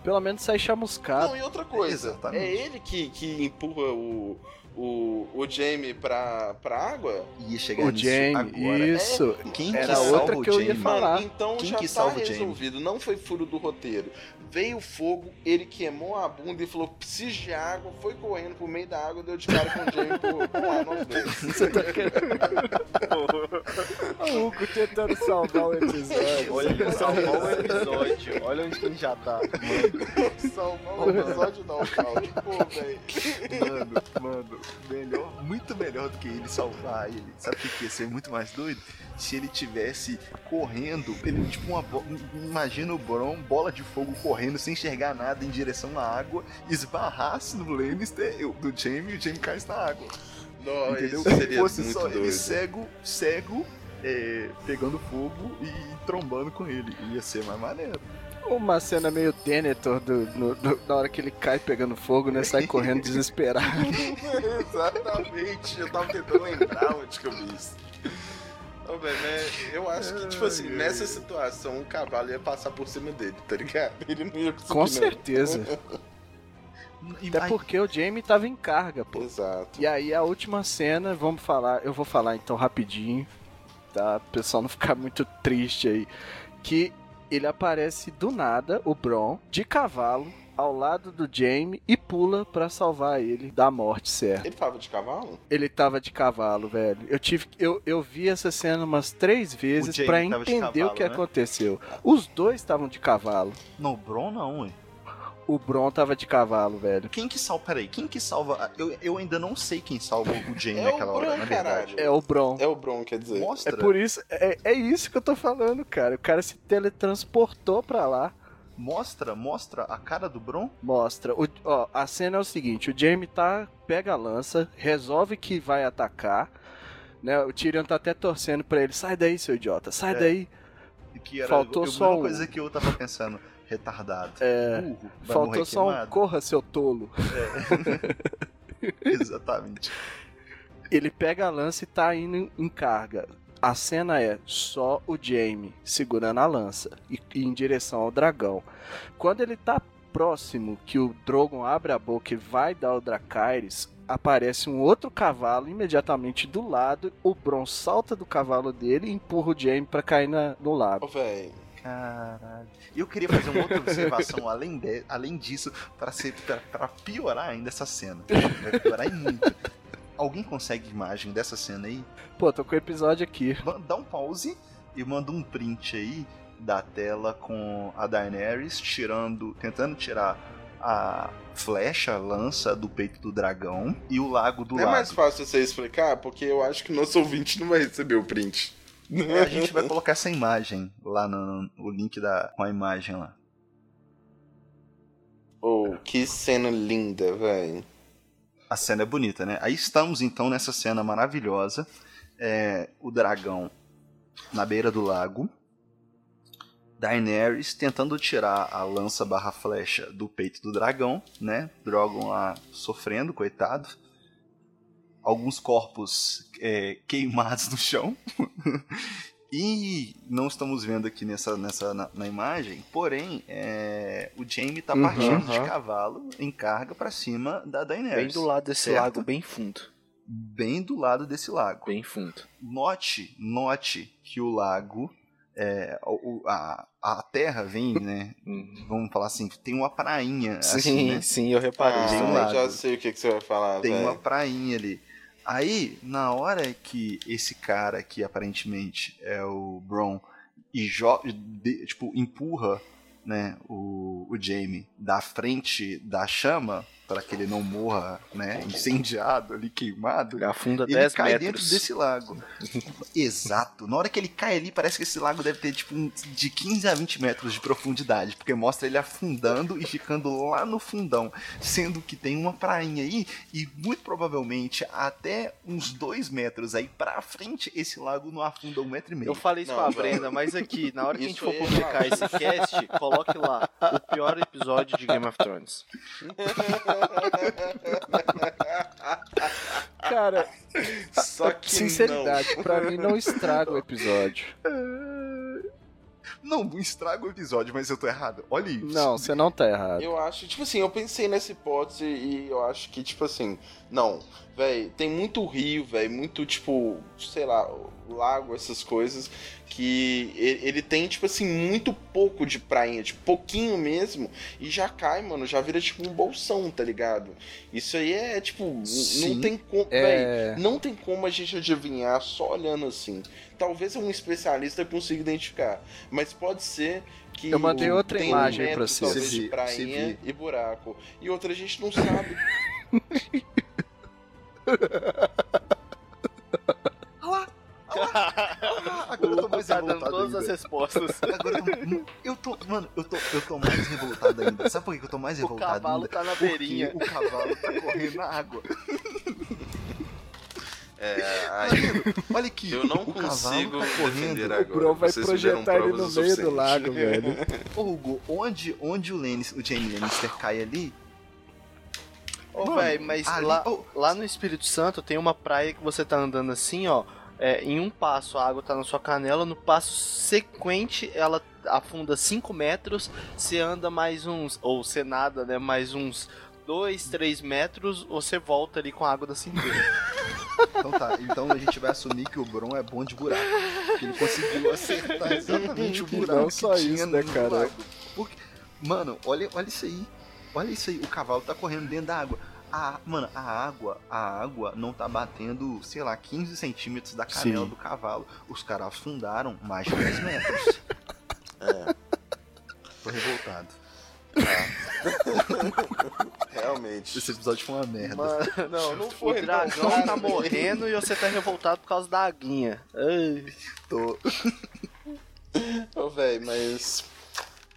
Pelo menos sai chamuscado. Não, e outra coisa, Exatamente. é ele que, que empurra o, o, o Jamie pra, pra água? Ia chegar O nisso Jamie, agora. isso. Quem que Era salva outra o que eu ia falar. Então Quem já que tá salva o Jamie? resolvido. Não foi furo do roteiro. Veio o fogo, ele queimou a bunda e falou: preciso de água. Foi correndo pro meio da água, deu de cara com o Jamie por, por lá nós dois. Você tá querendo. o Hugo tentando salvar o episódio. Olha, salvar o episódio. Olha onde que ele já tá. Salvar o episódio não, Claudio. Pô, velho. Mano, mano, melhor, muito melhor do que ele salvar ele. Sabe o que que ia ser muito mais doido? Se ele tivesse correndo, ele tipo uma bo- imagina o Bron, bola de fogo correndo sem enxergar nada em direção à água, esbarrasse no Lannister, eu- do Jaime e o Jaime cai na água. Não, entendeu? isso seria Fosse muito só doido. ele cego, cego, é, pegando fogo e trombando com ele. Ia ser mais maneiro. Uma cena meio Denethor do, no- do- na hora que ele cai pegando fogo, né? Sai correndo desesperado. Exatamente, eu tava tentando lembrar onde que eu vi isso. Ô, velho, né, eu acho que, tipo assim, nessa situação o cavalo ia passar por cima dele, tá ligado? Ele não ia conseguir. Com certeza. Até porque o Jamie tava em carga, pô. Exato. E aí a última cena, vamos falar, eu vou falar então rapidinho, tá? O pessoal não ficar muito triste aí. Que ele aparece do nada, o Bron, de cavalo, ao lado do Jamie e pula pra salvar ele da morte, certo? Ele tava de cavalo? Ele tava de cavalo, velho. Eu tive, eu, eu vi essa cena umas três vezes de entender cavalo, o que né? aconteceu. Os dois estavam de cavalo. Não, o Bron não, ué. O Bron tava de cavalo, velho. Quem que salva? Peraí, quem que salva? Eu, eu ainda não sei quem salva o Jamie É o naquela hora, Bron, na verdade. caralho. É o Bron. É o Bron, quer dizer. É Mostra. por isso, é, é isso que eu tô falando, cara. O cara se teletransportou pra lá. Mostra, mostra a cara do Bron. Mostra. O, ó, a cena é o seguinte: o Jamie tá, pega a lança, resolve que vai atacar. Né, o Tyrion tá até torcendo pra ele: sai daí, seu idiota, sai É. daí. Que era Faltou a só mesma um. coisa que eu tava pensando. Retardado. É, Burro. Faltou só um corra, seu tolo. Exatamente. Ele pega a lança e tá indo em carga. A cena é só o Jamie segurando a lança e, e em direção ao dragão. Quando ele tá próximo que o Drogon abre a boca e vai dar o Dracarys, aparece um outro cavalo imediatamente do lado. O Bron salta do cavalo dele e empurra o Jamie pra cair na- no Ô, lago. velho. Caralho. E eu queria fazer uma outra observação além, de, além disso, para piorar ainda essa cena. Vai piorar em muito. Alguém consegue imagem dessa cena aí? Pô, tô com o episódio aqui. Dá um pause e manda um print aí da tela com a Daenerys tirando, tentando tirar a flecha, a lança do peito do dragão e o lago do Não é mais fácil você explicar? Porque eu acho que o nosso ouvinte não vai receber o print. É, a gente vai colocar essa imagem lá no, o link da com a imagem lá. Oh, que cena linda, velho. A cena é bonita, né? Aí estamos então nessa cena maravilhosa. É, o dragão na beira do lago. Daenerys tentando tirar a lança barra flecha do peito do dragão, né? Drogon lá sofrendo, coitado. Alguns corpos é, queimados no chão. e não estamos vendo aqui nessa, nessa na, na imagem, porém, é, o Jaime tá Uhum, partindo de uhum. cavalo em carga pra cima da Daenerys. Bem do lado desse certo? lago, bem fundo. bem do lado desse lago. Bem fundo. Note, note que o lago, é, a, a terra vem, né? Vamos falar assim, tem uma prainha, assim, Sim, né? sim, eu reparei. Ah, um eu já sei o que, que você vai falar, Tem uma velho. prainha ali. Aí, na hora que esse cara, que aparentemente é o Bron, e de- tipo, empurra né, o, o Jamie da frente da chama, para que ele não morra né, incendiado ali, queimado, Afunda ele 10 cai metros. dentro desse lago. Exato. Na hora que ele cai ali, parece que esse lago deve ter tipo um- de 15 a 20 metros de profundidade, porque mostra ele afundando e ficando lá no fundão, sendo que tem uma prainha aí e muito provavelmente até uns 2 metros aí pra frente esse lago não afunda um metro e meio. Eu falei isso Não. Brenda, mas aqui, na hora que a gente Isso for é publicar esse cast, coloque lá o pior episódio de Game of Thrones. Cara, Só que sinceridade, pra mim não estraga o episódio. Não, não estraga o episódio, mas eu tô errado. Olha isso. Não, você não tá errado. Eu acho, tipo assim, eu pensei nessa hipótese e eu acho que, tipo assim, não, velho, tem muito rio, velho, muito, tipo, sei lá, lago, essas coisas, que ele tem, tipo assim, muito pouco de prainha, tipo, pouquinho mesmo, e já cai, mano, já vira, tipo, um bolsão, tá ligado? Isso aí é, tipo, Sim. não tem como, É. velho, não tem como a gente adivinhar só olhando assim. Talvez um especialista consiga identificar, mas pode ser que Eu mandei outra imagem um pra metro, você. talvez, Você de prainha e buraco. E outra a gente não sabe. Ah, agora eu tô mais tá dando revoltado todas as ainda. respostas. Agora eu tô, eu tô- mano, eu tô, eu tô mais revoltado ainda. Sabe por que eu tô mais O revoltado cavalo ainda? tá na Porque beirinha. o cavalo tá correndo na água. É, aí Olha aqui, eu não o consigo cavalo tá correndo. defender O agora. Bron vai Vocês projetar ele no meio do lago, velho. Ô, Hugo, onde, onde o, Lannister, o Jaime Lannister cai ali? Ô, Mano, velho, mas ali- lá, oh. lá no Espírito Santo tem uma praia que você tá andando assim, ó. é, em um passo a água tá na sua canela, no passo sequente ela afunda 5 metros, você anda mais uns, ou você nada, né, mais uns 2, 3 metros, você volta ali com a água da cintura. Então tá, então a gente vai assumir que o Bron é bom de buraco. Que ele conseguiu acertar exatamente o buraco Não que só tinha isso, né, cara? Porque, mano, olha, olha isso aí. Olha isso aí, o cavalo tá correndo dentro da água. A, mano, a água, a água não tá batendo, sei lá, 15 centímetros da canela Sim. do cavalo. Os caras afundaram mais de 10 metros. É, Tô revoltado. realmente. Esse episódio foi uma merda. Mano, Não, não o foi. dragão não, tá morrendo e você tá revoltado por causa da aguinha. Ai. Tô. Ô, véi, mas.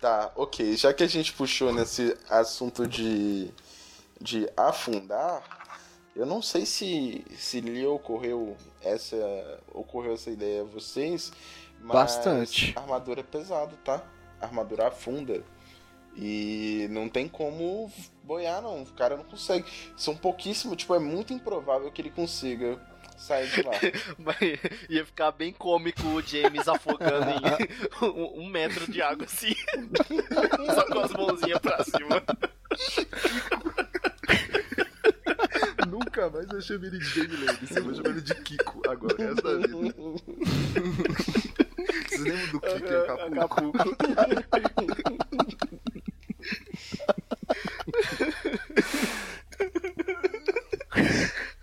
Tá, ok. Já que a gente puxou nesse assunto de. de afundar, eu não sei se. se lhe ocorreu essa. ocorreu essa ideia a vocês. Mas Bastante. A armadura é pesada, tá? A armadura afunda. E não tem como boiar, não. O cara não consegue. São pouquíssimos, tipo, é muito improvável que ele consiga sair de lá. Ia ficar bem cômico o James afogando em um, um metro de água assim. Só com as mãozinhas pra cima. Nunca mais eu chamei ele de Jamie Lannister, eu vou chamar ele de Kiko agora, o resto da vida. Vocês lembram do Kiko em Acapulco?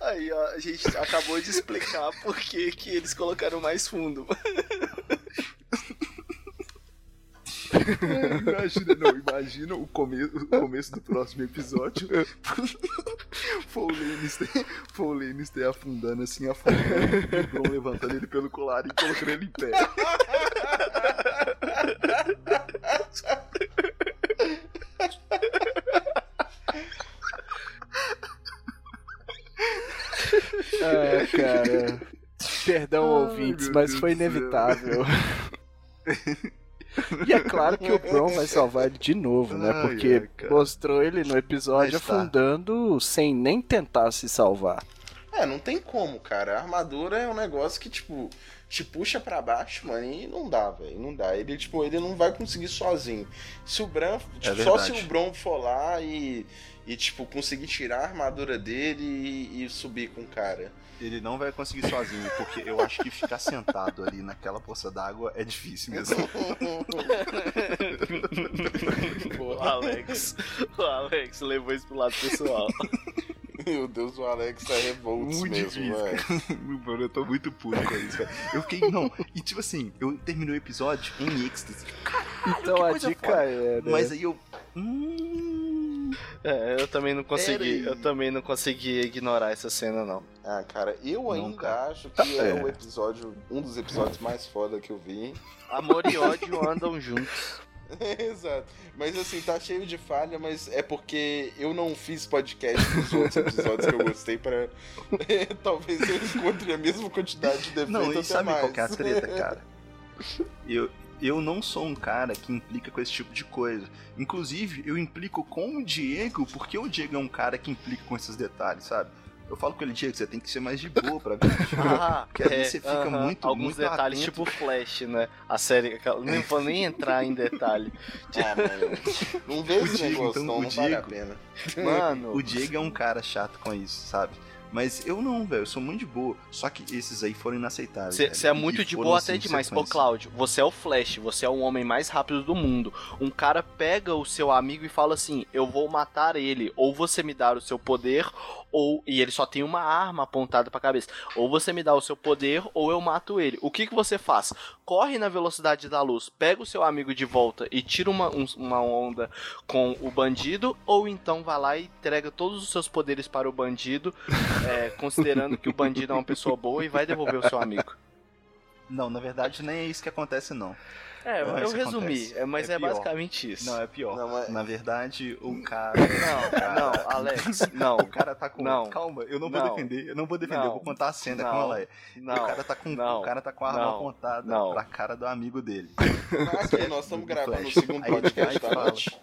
Aí, ó, a gente acabou de explicar por que, que eles colocaram mais fundo. Imagina, não, imagina o, come o começo do próximo episódio. O Lannister, o Lannister afundando assim, afundando, e Bron levantando ele pelo colar e colocando ele em pé. cara. Perdão, Ai, ouvintes, mas Deus foi inevitável. E é claro que o Bron vai salvar ele de novo, né? Porque ai, mostrou ele no episódio tá. afundando sem nem tentar se salvar. É, não tem como, cara. A armadura é um negócio que, tipo, te puxa pra baixo, mano, e não dá, velho. Não dá. Ele, tipo, ele não vai conseguir sozinho. Se o Bran. Tipo, só se o Bron for lá e. E, tipo, conseguir tirar a armadura dele e, e subir com o cara. Ele não vai conseguir sozinho, porque eu acho que ficar sentado ali naquela poça d'água é difícil mesmo. O Alex, o Alex levou isso pro lado pessoal. Meu Deus, o Alex tá revolto Muito mesmo, difícil, velho. Mano, eu tô muito puto com isso, cara. Eu fiquei, não, e tipo assim, eu terminei o episódio em êxtase. Caralho, Então que a coisa dica foda. é, né? Mas aí eu. Hum, É, eu também não consegui, eu também não consegui ignorar essa cena não. Ah, cara, eu Não, ainda acho que é. É. o episódio, um dos episódios mais foda que eu vi. Amor e ódio andam juntos. Exato. Mas assim, tá cheio de falha, mas é porque eu não fiz podcast dos outros episódios que eu gostei pra. Talvez eu encontre a mesma quantidade de defeitos. Não, até e sabe mais. qual que é a treta, cara? Eu, eu não sou um cara que implica com esse tipo de coisa. Inclusive, eu implico com o Diego, porque o Diego é um cara que implica com esses detalhes, sabe? Eu falo com ele, Diego, você tem que ser mais de boa pra ver. Ah, Porque às vezes você fica aham. muito- Alguns muito detalhes, atento. tipo Flash, né? A série, aquela- não vou nem entrar em detalhe. Ah, mano. Não vê esse O Diego, negócio, então, não, o não vale a Diego- pena. Mano, O Diego é um cara chato com isso, sabe? Mas eu não, velho, eu sou muito de boa. Só que esses aí foram inaceitáveis. Você é E muito de foram boa sem até demais. Ô, sequência. Cláudio, você é o Flash, você é o homem mais rápido do mundo. Um cara pega o seu amigo e fala assim: Eu vou matar ele. Ou você me dá o seu poder, ou. E ele só tem uma arma apontada pra cabeça. Ou você me dá o seu poder, ou eu mato ele. O que, que você faz? Corre na velocidade da luz, pega o seu amigo de volta e tira uma, um- uma onda com o bandido, ou então vai lá e entrega todos os seus poderes para o bandido, é, considerando que o bandido é uma pessoa boa e vai devolver o seu amigo. Não, na verdade nem é isso que acontece, não. É, eu isso resumi, acontece. é, mas É é, basicamente isso. Não, é pior. Não, mas- Na verdade, o cara. Não, o cara- não, Alex, não, O cara tá com. Não. Calma, eu não vou Não. defender. Eu não vou defender, Não. eu vou contar a cena Não. como ela é. não. o cara tá com, não. o cara tá com a arma Não. apontada Não. pra cara do amigo dele. Aqui, nós estamos Do gravando o segundo Aí podcast da fala. noite.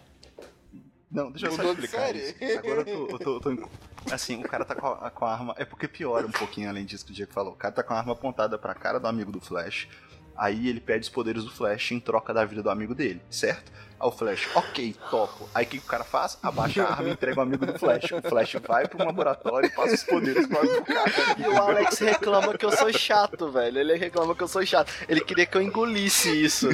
Não, deixa eu só explicar. Agora eu tô, eu tô- eu tô- Assim, o cara tá com a, com a arma. É porque piora um pouquinho além disso que o Diego falou. O cara tá com a arma apontada pra cara do amigo do Flash. Aí ele pede os poderes do Flash em troca da vida do amigo dele, certo? Aí o Flash, ok, topo. Aí o que, o cara faz? Abaixa a arma e entrega o amigo do Flash. O Flash vai pro laboratório e passa os poderes pro amigo do cara. E o Alex reclama que eu sou chato, velho. Ele reclama que eu sou chato. Ele queria que eu engolisse isso.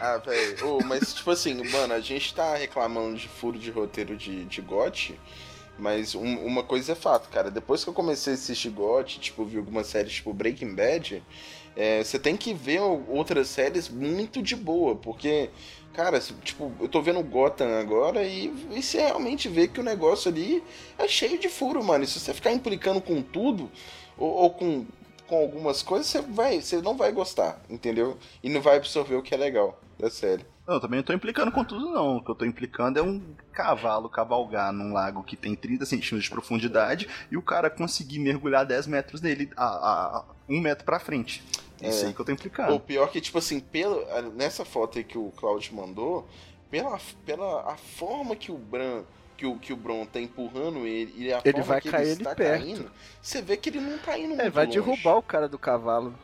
Ah, velho. mas, tipo assim, mano, a gente tá reclamando de furo de roteiro de, de GOT, mas um- uma coisa é fato, cara. Depois que eu comecei a assistir GOT, tipo, vi algumas séries tipo Breaking Bad, é, você tem que ver outras séries muito de boa, porque, cara, tipo, eu tô vendo Gotham agora e, você realmente vê que o negócio ali é cheio de furo, mano. E se você ficar implicando com tudo, ou, ou com, com algumas coisas, você vai, você não vai gostar, entendeu? E não vai absorver o que é legal da série. Não, também não tô implicando com tudo, não. O que eu tô implicando é um cavalo cavalgar num lago que tem 30 centímetros de profundidade e o cara conseguir mergulhar 10 metros nele, a, a- a- um metro pra frente. É isso É. aí que eu tô implicando. O pior que, tipo assim, pelo, nessa foto aí que o Claudio mandou, pela, pela a forma que o Bran. Que o, que o Bron tá empurrando ele e a Ele forma vai que cair ele ele está perto. caindo, você vê que ele não tá indo É, muito vai longe. derrubar o cara do cavalo.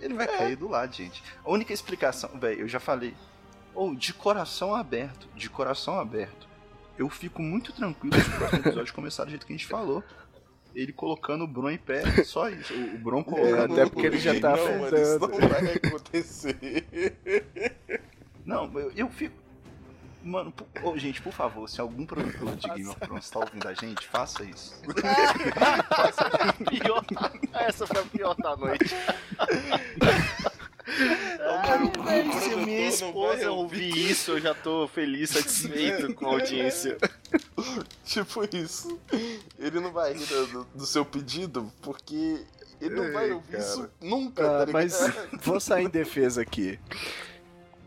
Ele vai cair do lado, gente. A única explicação, velho, eu já falei. Ou de coração aberto, de coração aberto. Eu fico muito tranquilo se o próximo episódio começar do jeito que a gente falou. Ele colocando o Bron em pé, só isso. O o Bron colocando. até porque ele já tá não, mano, isso não vai acontecer. Não, eu, eu fico. Mano, por- ô, gente, por favor, se algum produtor de Game of Thrones tá ouvindo a gente, faça isso. Pior. Essa foi a pior da noite. Ai, velho, se minha esposa ouvir isso, eu já tô feliz, satisfeito com a audiência. Tipo isso. Ele não vai rir do, do seu pedido, porque ele não vai ouvir cara. isso nunca, Ah, tá mas vou sair em defesa aqui.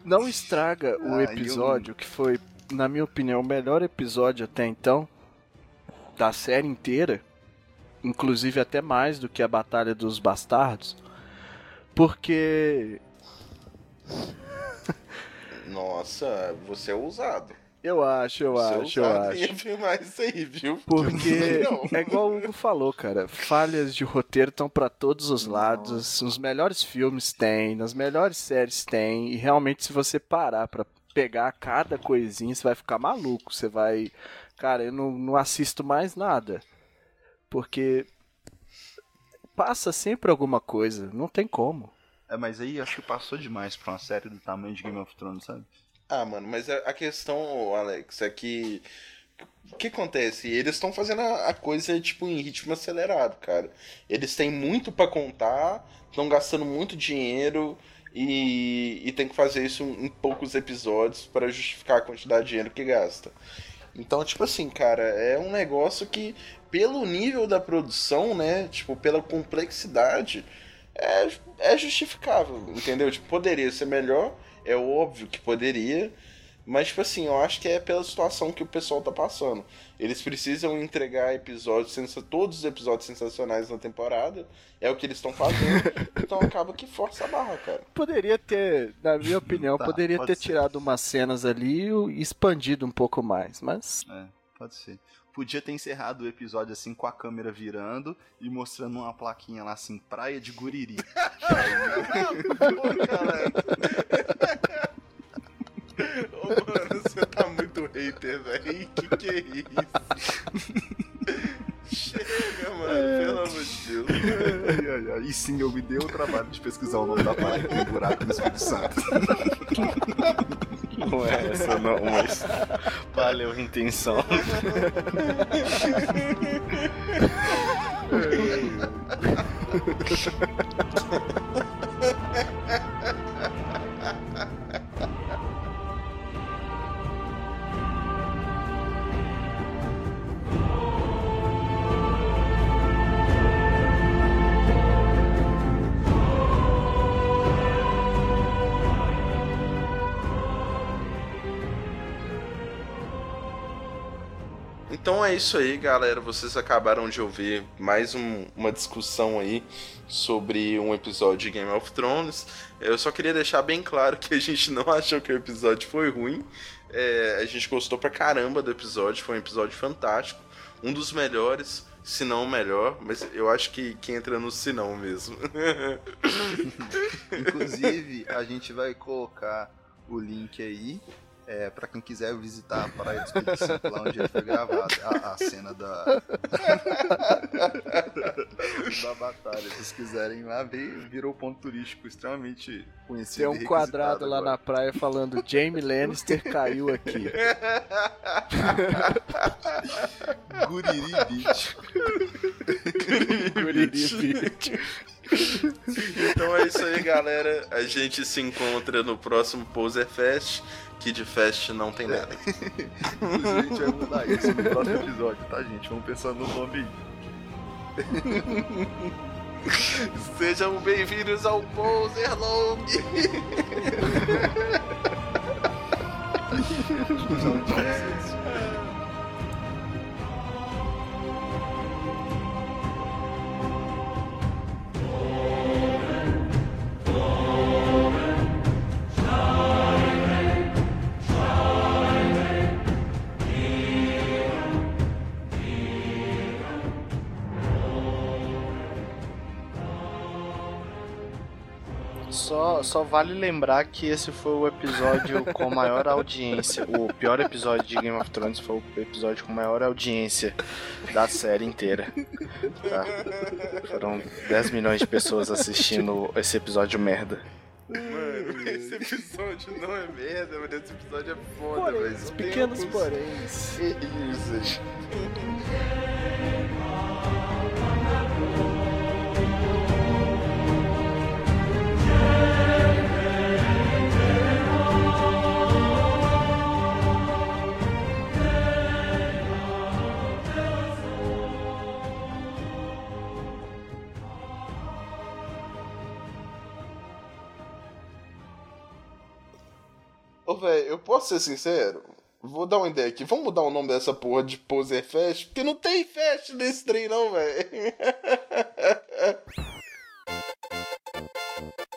Não estraga o Ah, episódio que foi, na minha opinião, o melhor episódio até então da série inteira, inclusive até mais do que a Batalha dos Bastardos, porque Nossa, você é ousado. eu acho, eu Você é acho, eu acho. afirmar isso aí, viu? Porque é igual o Hugo falou, cara. Falhas de roteiro estão pra todos os lados. Os melhores filmes tem, nas melhores séries tem. E realmente, se você parar pra pegar cada coisinha, você vai ficar maluco. Você vai. Cara, eu não, não assisto mais nada. Porque passa sempre alguma coisa. Não tem como. É, mas aí acho que passou demais pra uma série do tamanho de Game of Thrones, sabe? Ah, mano, mas a a questão, Alex, é que. O que acontece? Eles estão fazendo a, coisa, tipo, em ritmo acelerado, cara. Eles têm muito pra contar, estão gastando muito dinheiro e, e tem que fazer isso em poucos episódios para justificar a quantidade de dinheiro que gasta. Então, tipo assim, cara, é um negócio que, pelo nível da produção, né? Tipo, pela complexidade, é, é justificável, entendeu? Tipo, poderia ser melhor, é óbvio que poderia, mas, tipo assim, eu acho que é pela situação que o pessoal tá passando. Eles precisam entregar episódios, sensa- todos os episódios sensacionais na temporada, é o que eles estão fazendo, então acaba que força a barra, cara. Poderia ter, na minha opinião, Tá, poderia pode ter ser. tirado umas cenas ali e expandido um pouco mais. Mas É, pode ser. Podia ter encerrado o episódio assim com a câmera virando e mostrando uma plaquinha lá assim, Praia de Guriri. Pô, caralho. Ô, mano, você tá muito hater, velho. Que que é isso? Chega, mano, pelo amor de Deus. Ai, ai, ai. E sim, eu me dei o trabalho de pesquisar o nome da praia que tem buraco no Espírito Santo. Não é essa, não, mas. Valeu a intenção. Então é isso aí, galera. Vocês acabaram de ouvir mais um- uma discussão aí sobre um episódio de Game of Thrones. Eu só queria deixar bem claro que a gente não achou que o episódio foi ruim. É, a gente gostou pra caramba do episódio, foi um episódio fantástico. Um dos melhores, se não o melhor, mas eu acho que, que entra no se não mesmo. Inclusive, a gente vai colocar o link aí é, para quem quiser visitar a Praia do Espírito Santo, lá onde foi gravado, a, a cena da. da batalha. Se quiserem lá ver, virou ponto turístico extremamente conhecido. Tem um quadrado lá agora. na praia falando Jamie Lannister caiu aqui. Guriri Beach. Guriri Beach. Então é isso aí, galera. A gente se encontra no próximo Poser Fest. Kid Fest não tem nada. Inclusive, a gente vai mudar isso no próximo episódio, tá, gente? Vamos pensar no nome aí. Sejam bem-vindos ao Poser Long! Só, só vale lembrar que esse foi o episódio com maior audiência. O pior episódio de Game of Thrones foi o episódio com maior audiência da série inteira. Tá? Foram 10 milhões de pessoas assistindo esse episódio merda. Mano, esse episódio não é merda, mas esse episódio é foda, velho. Pequenos porém. Isso. Ô, velho, eu posso ser sincero? Vou dar uma ideia aqui. Vamos mudar o nome dessa porra de Poser Fest? Porque não tem fest nesse trem, não, velho.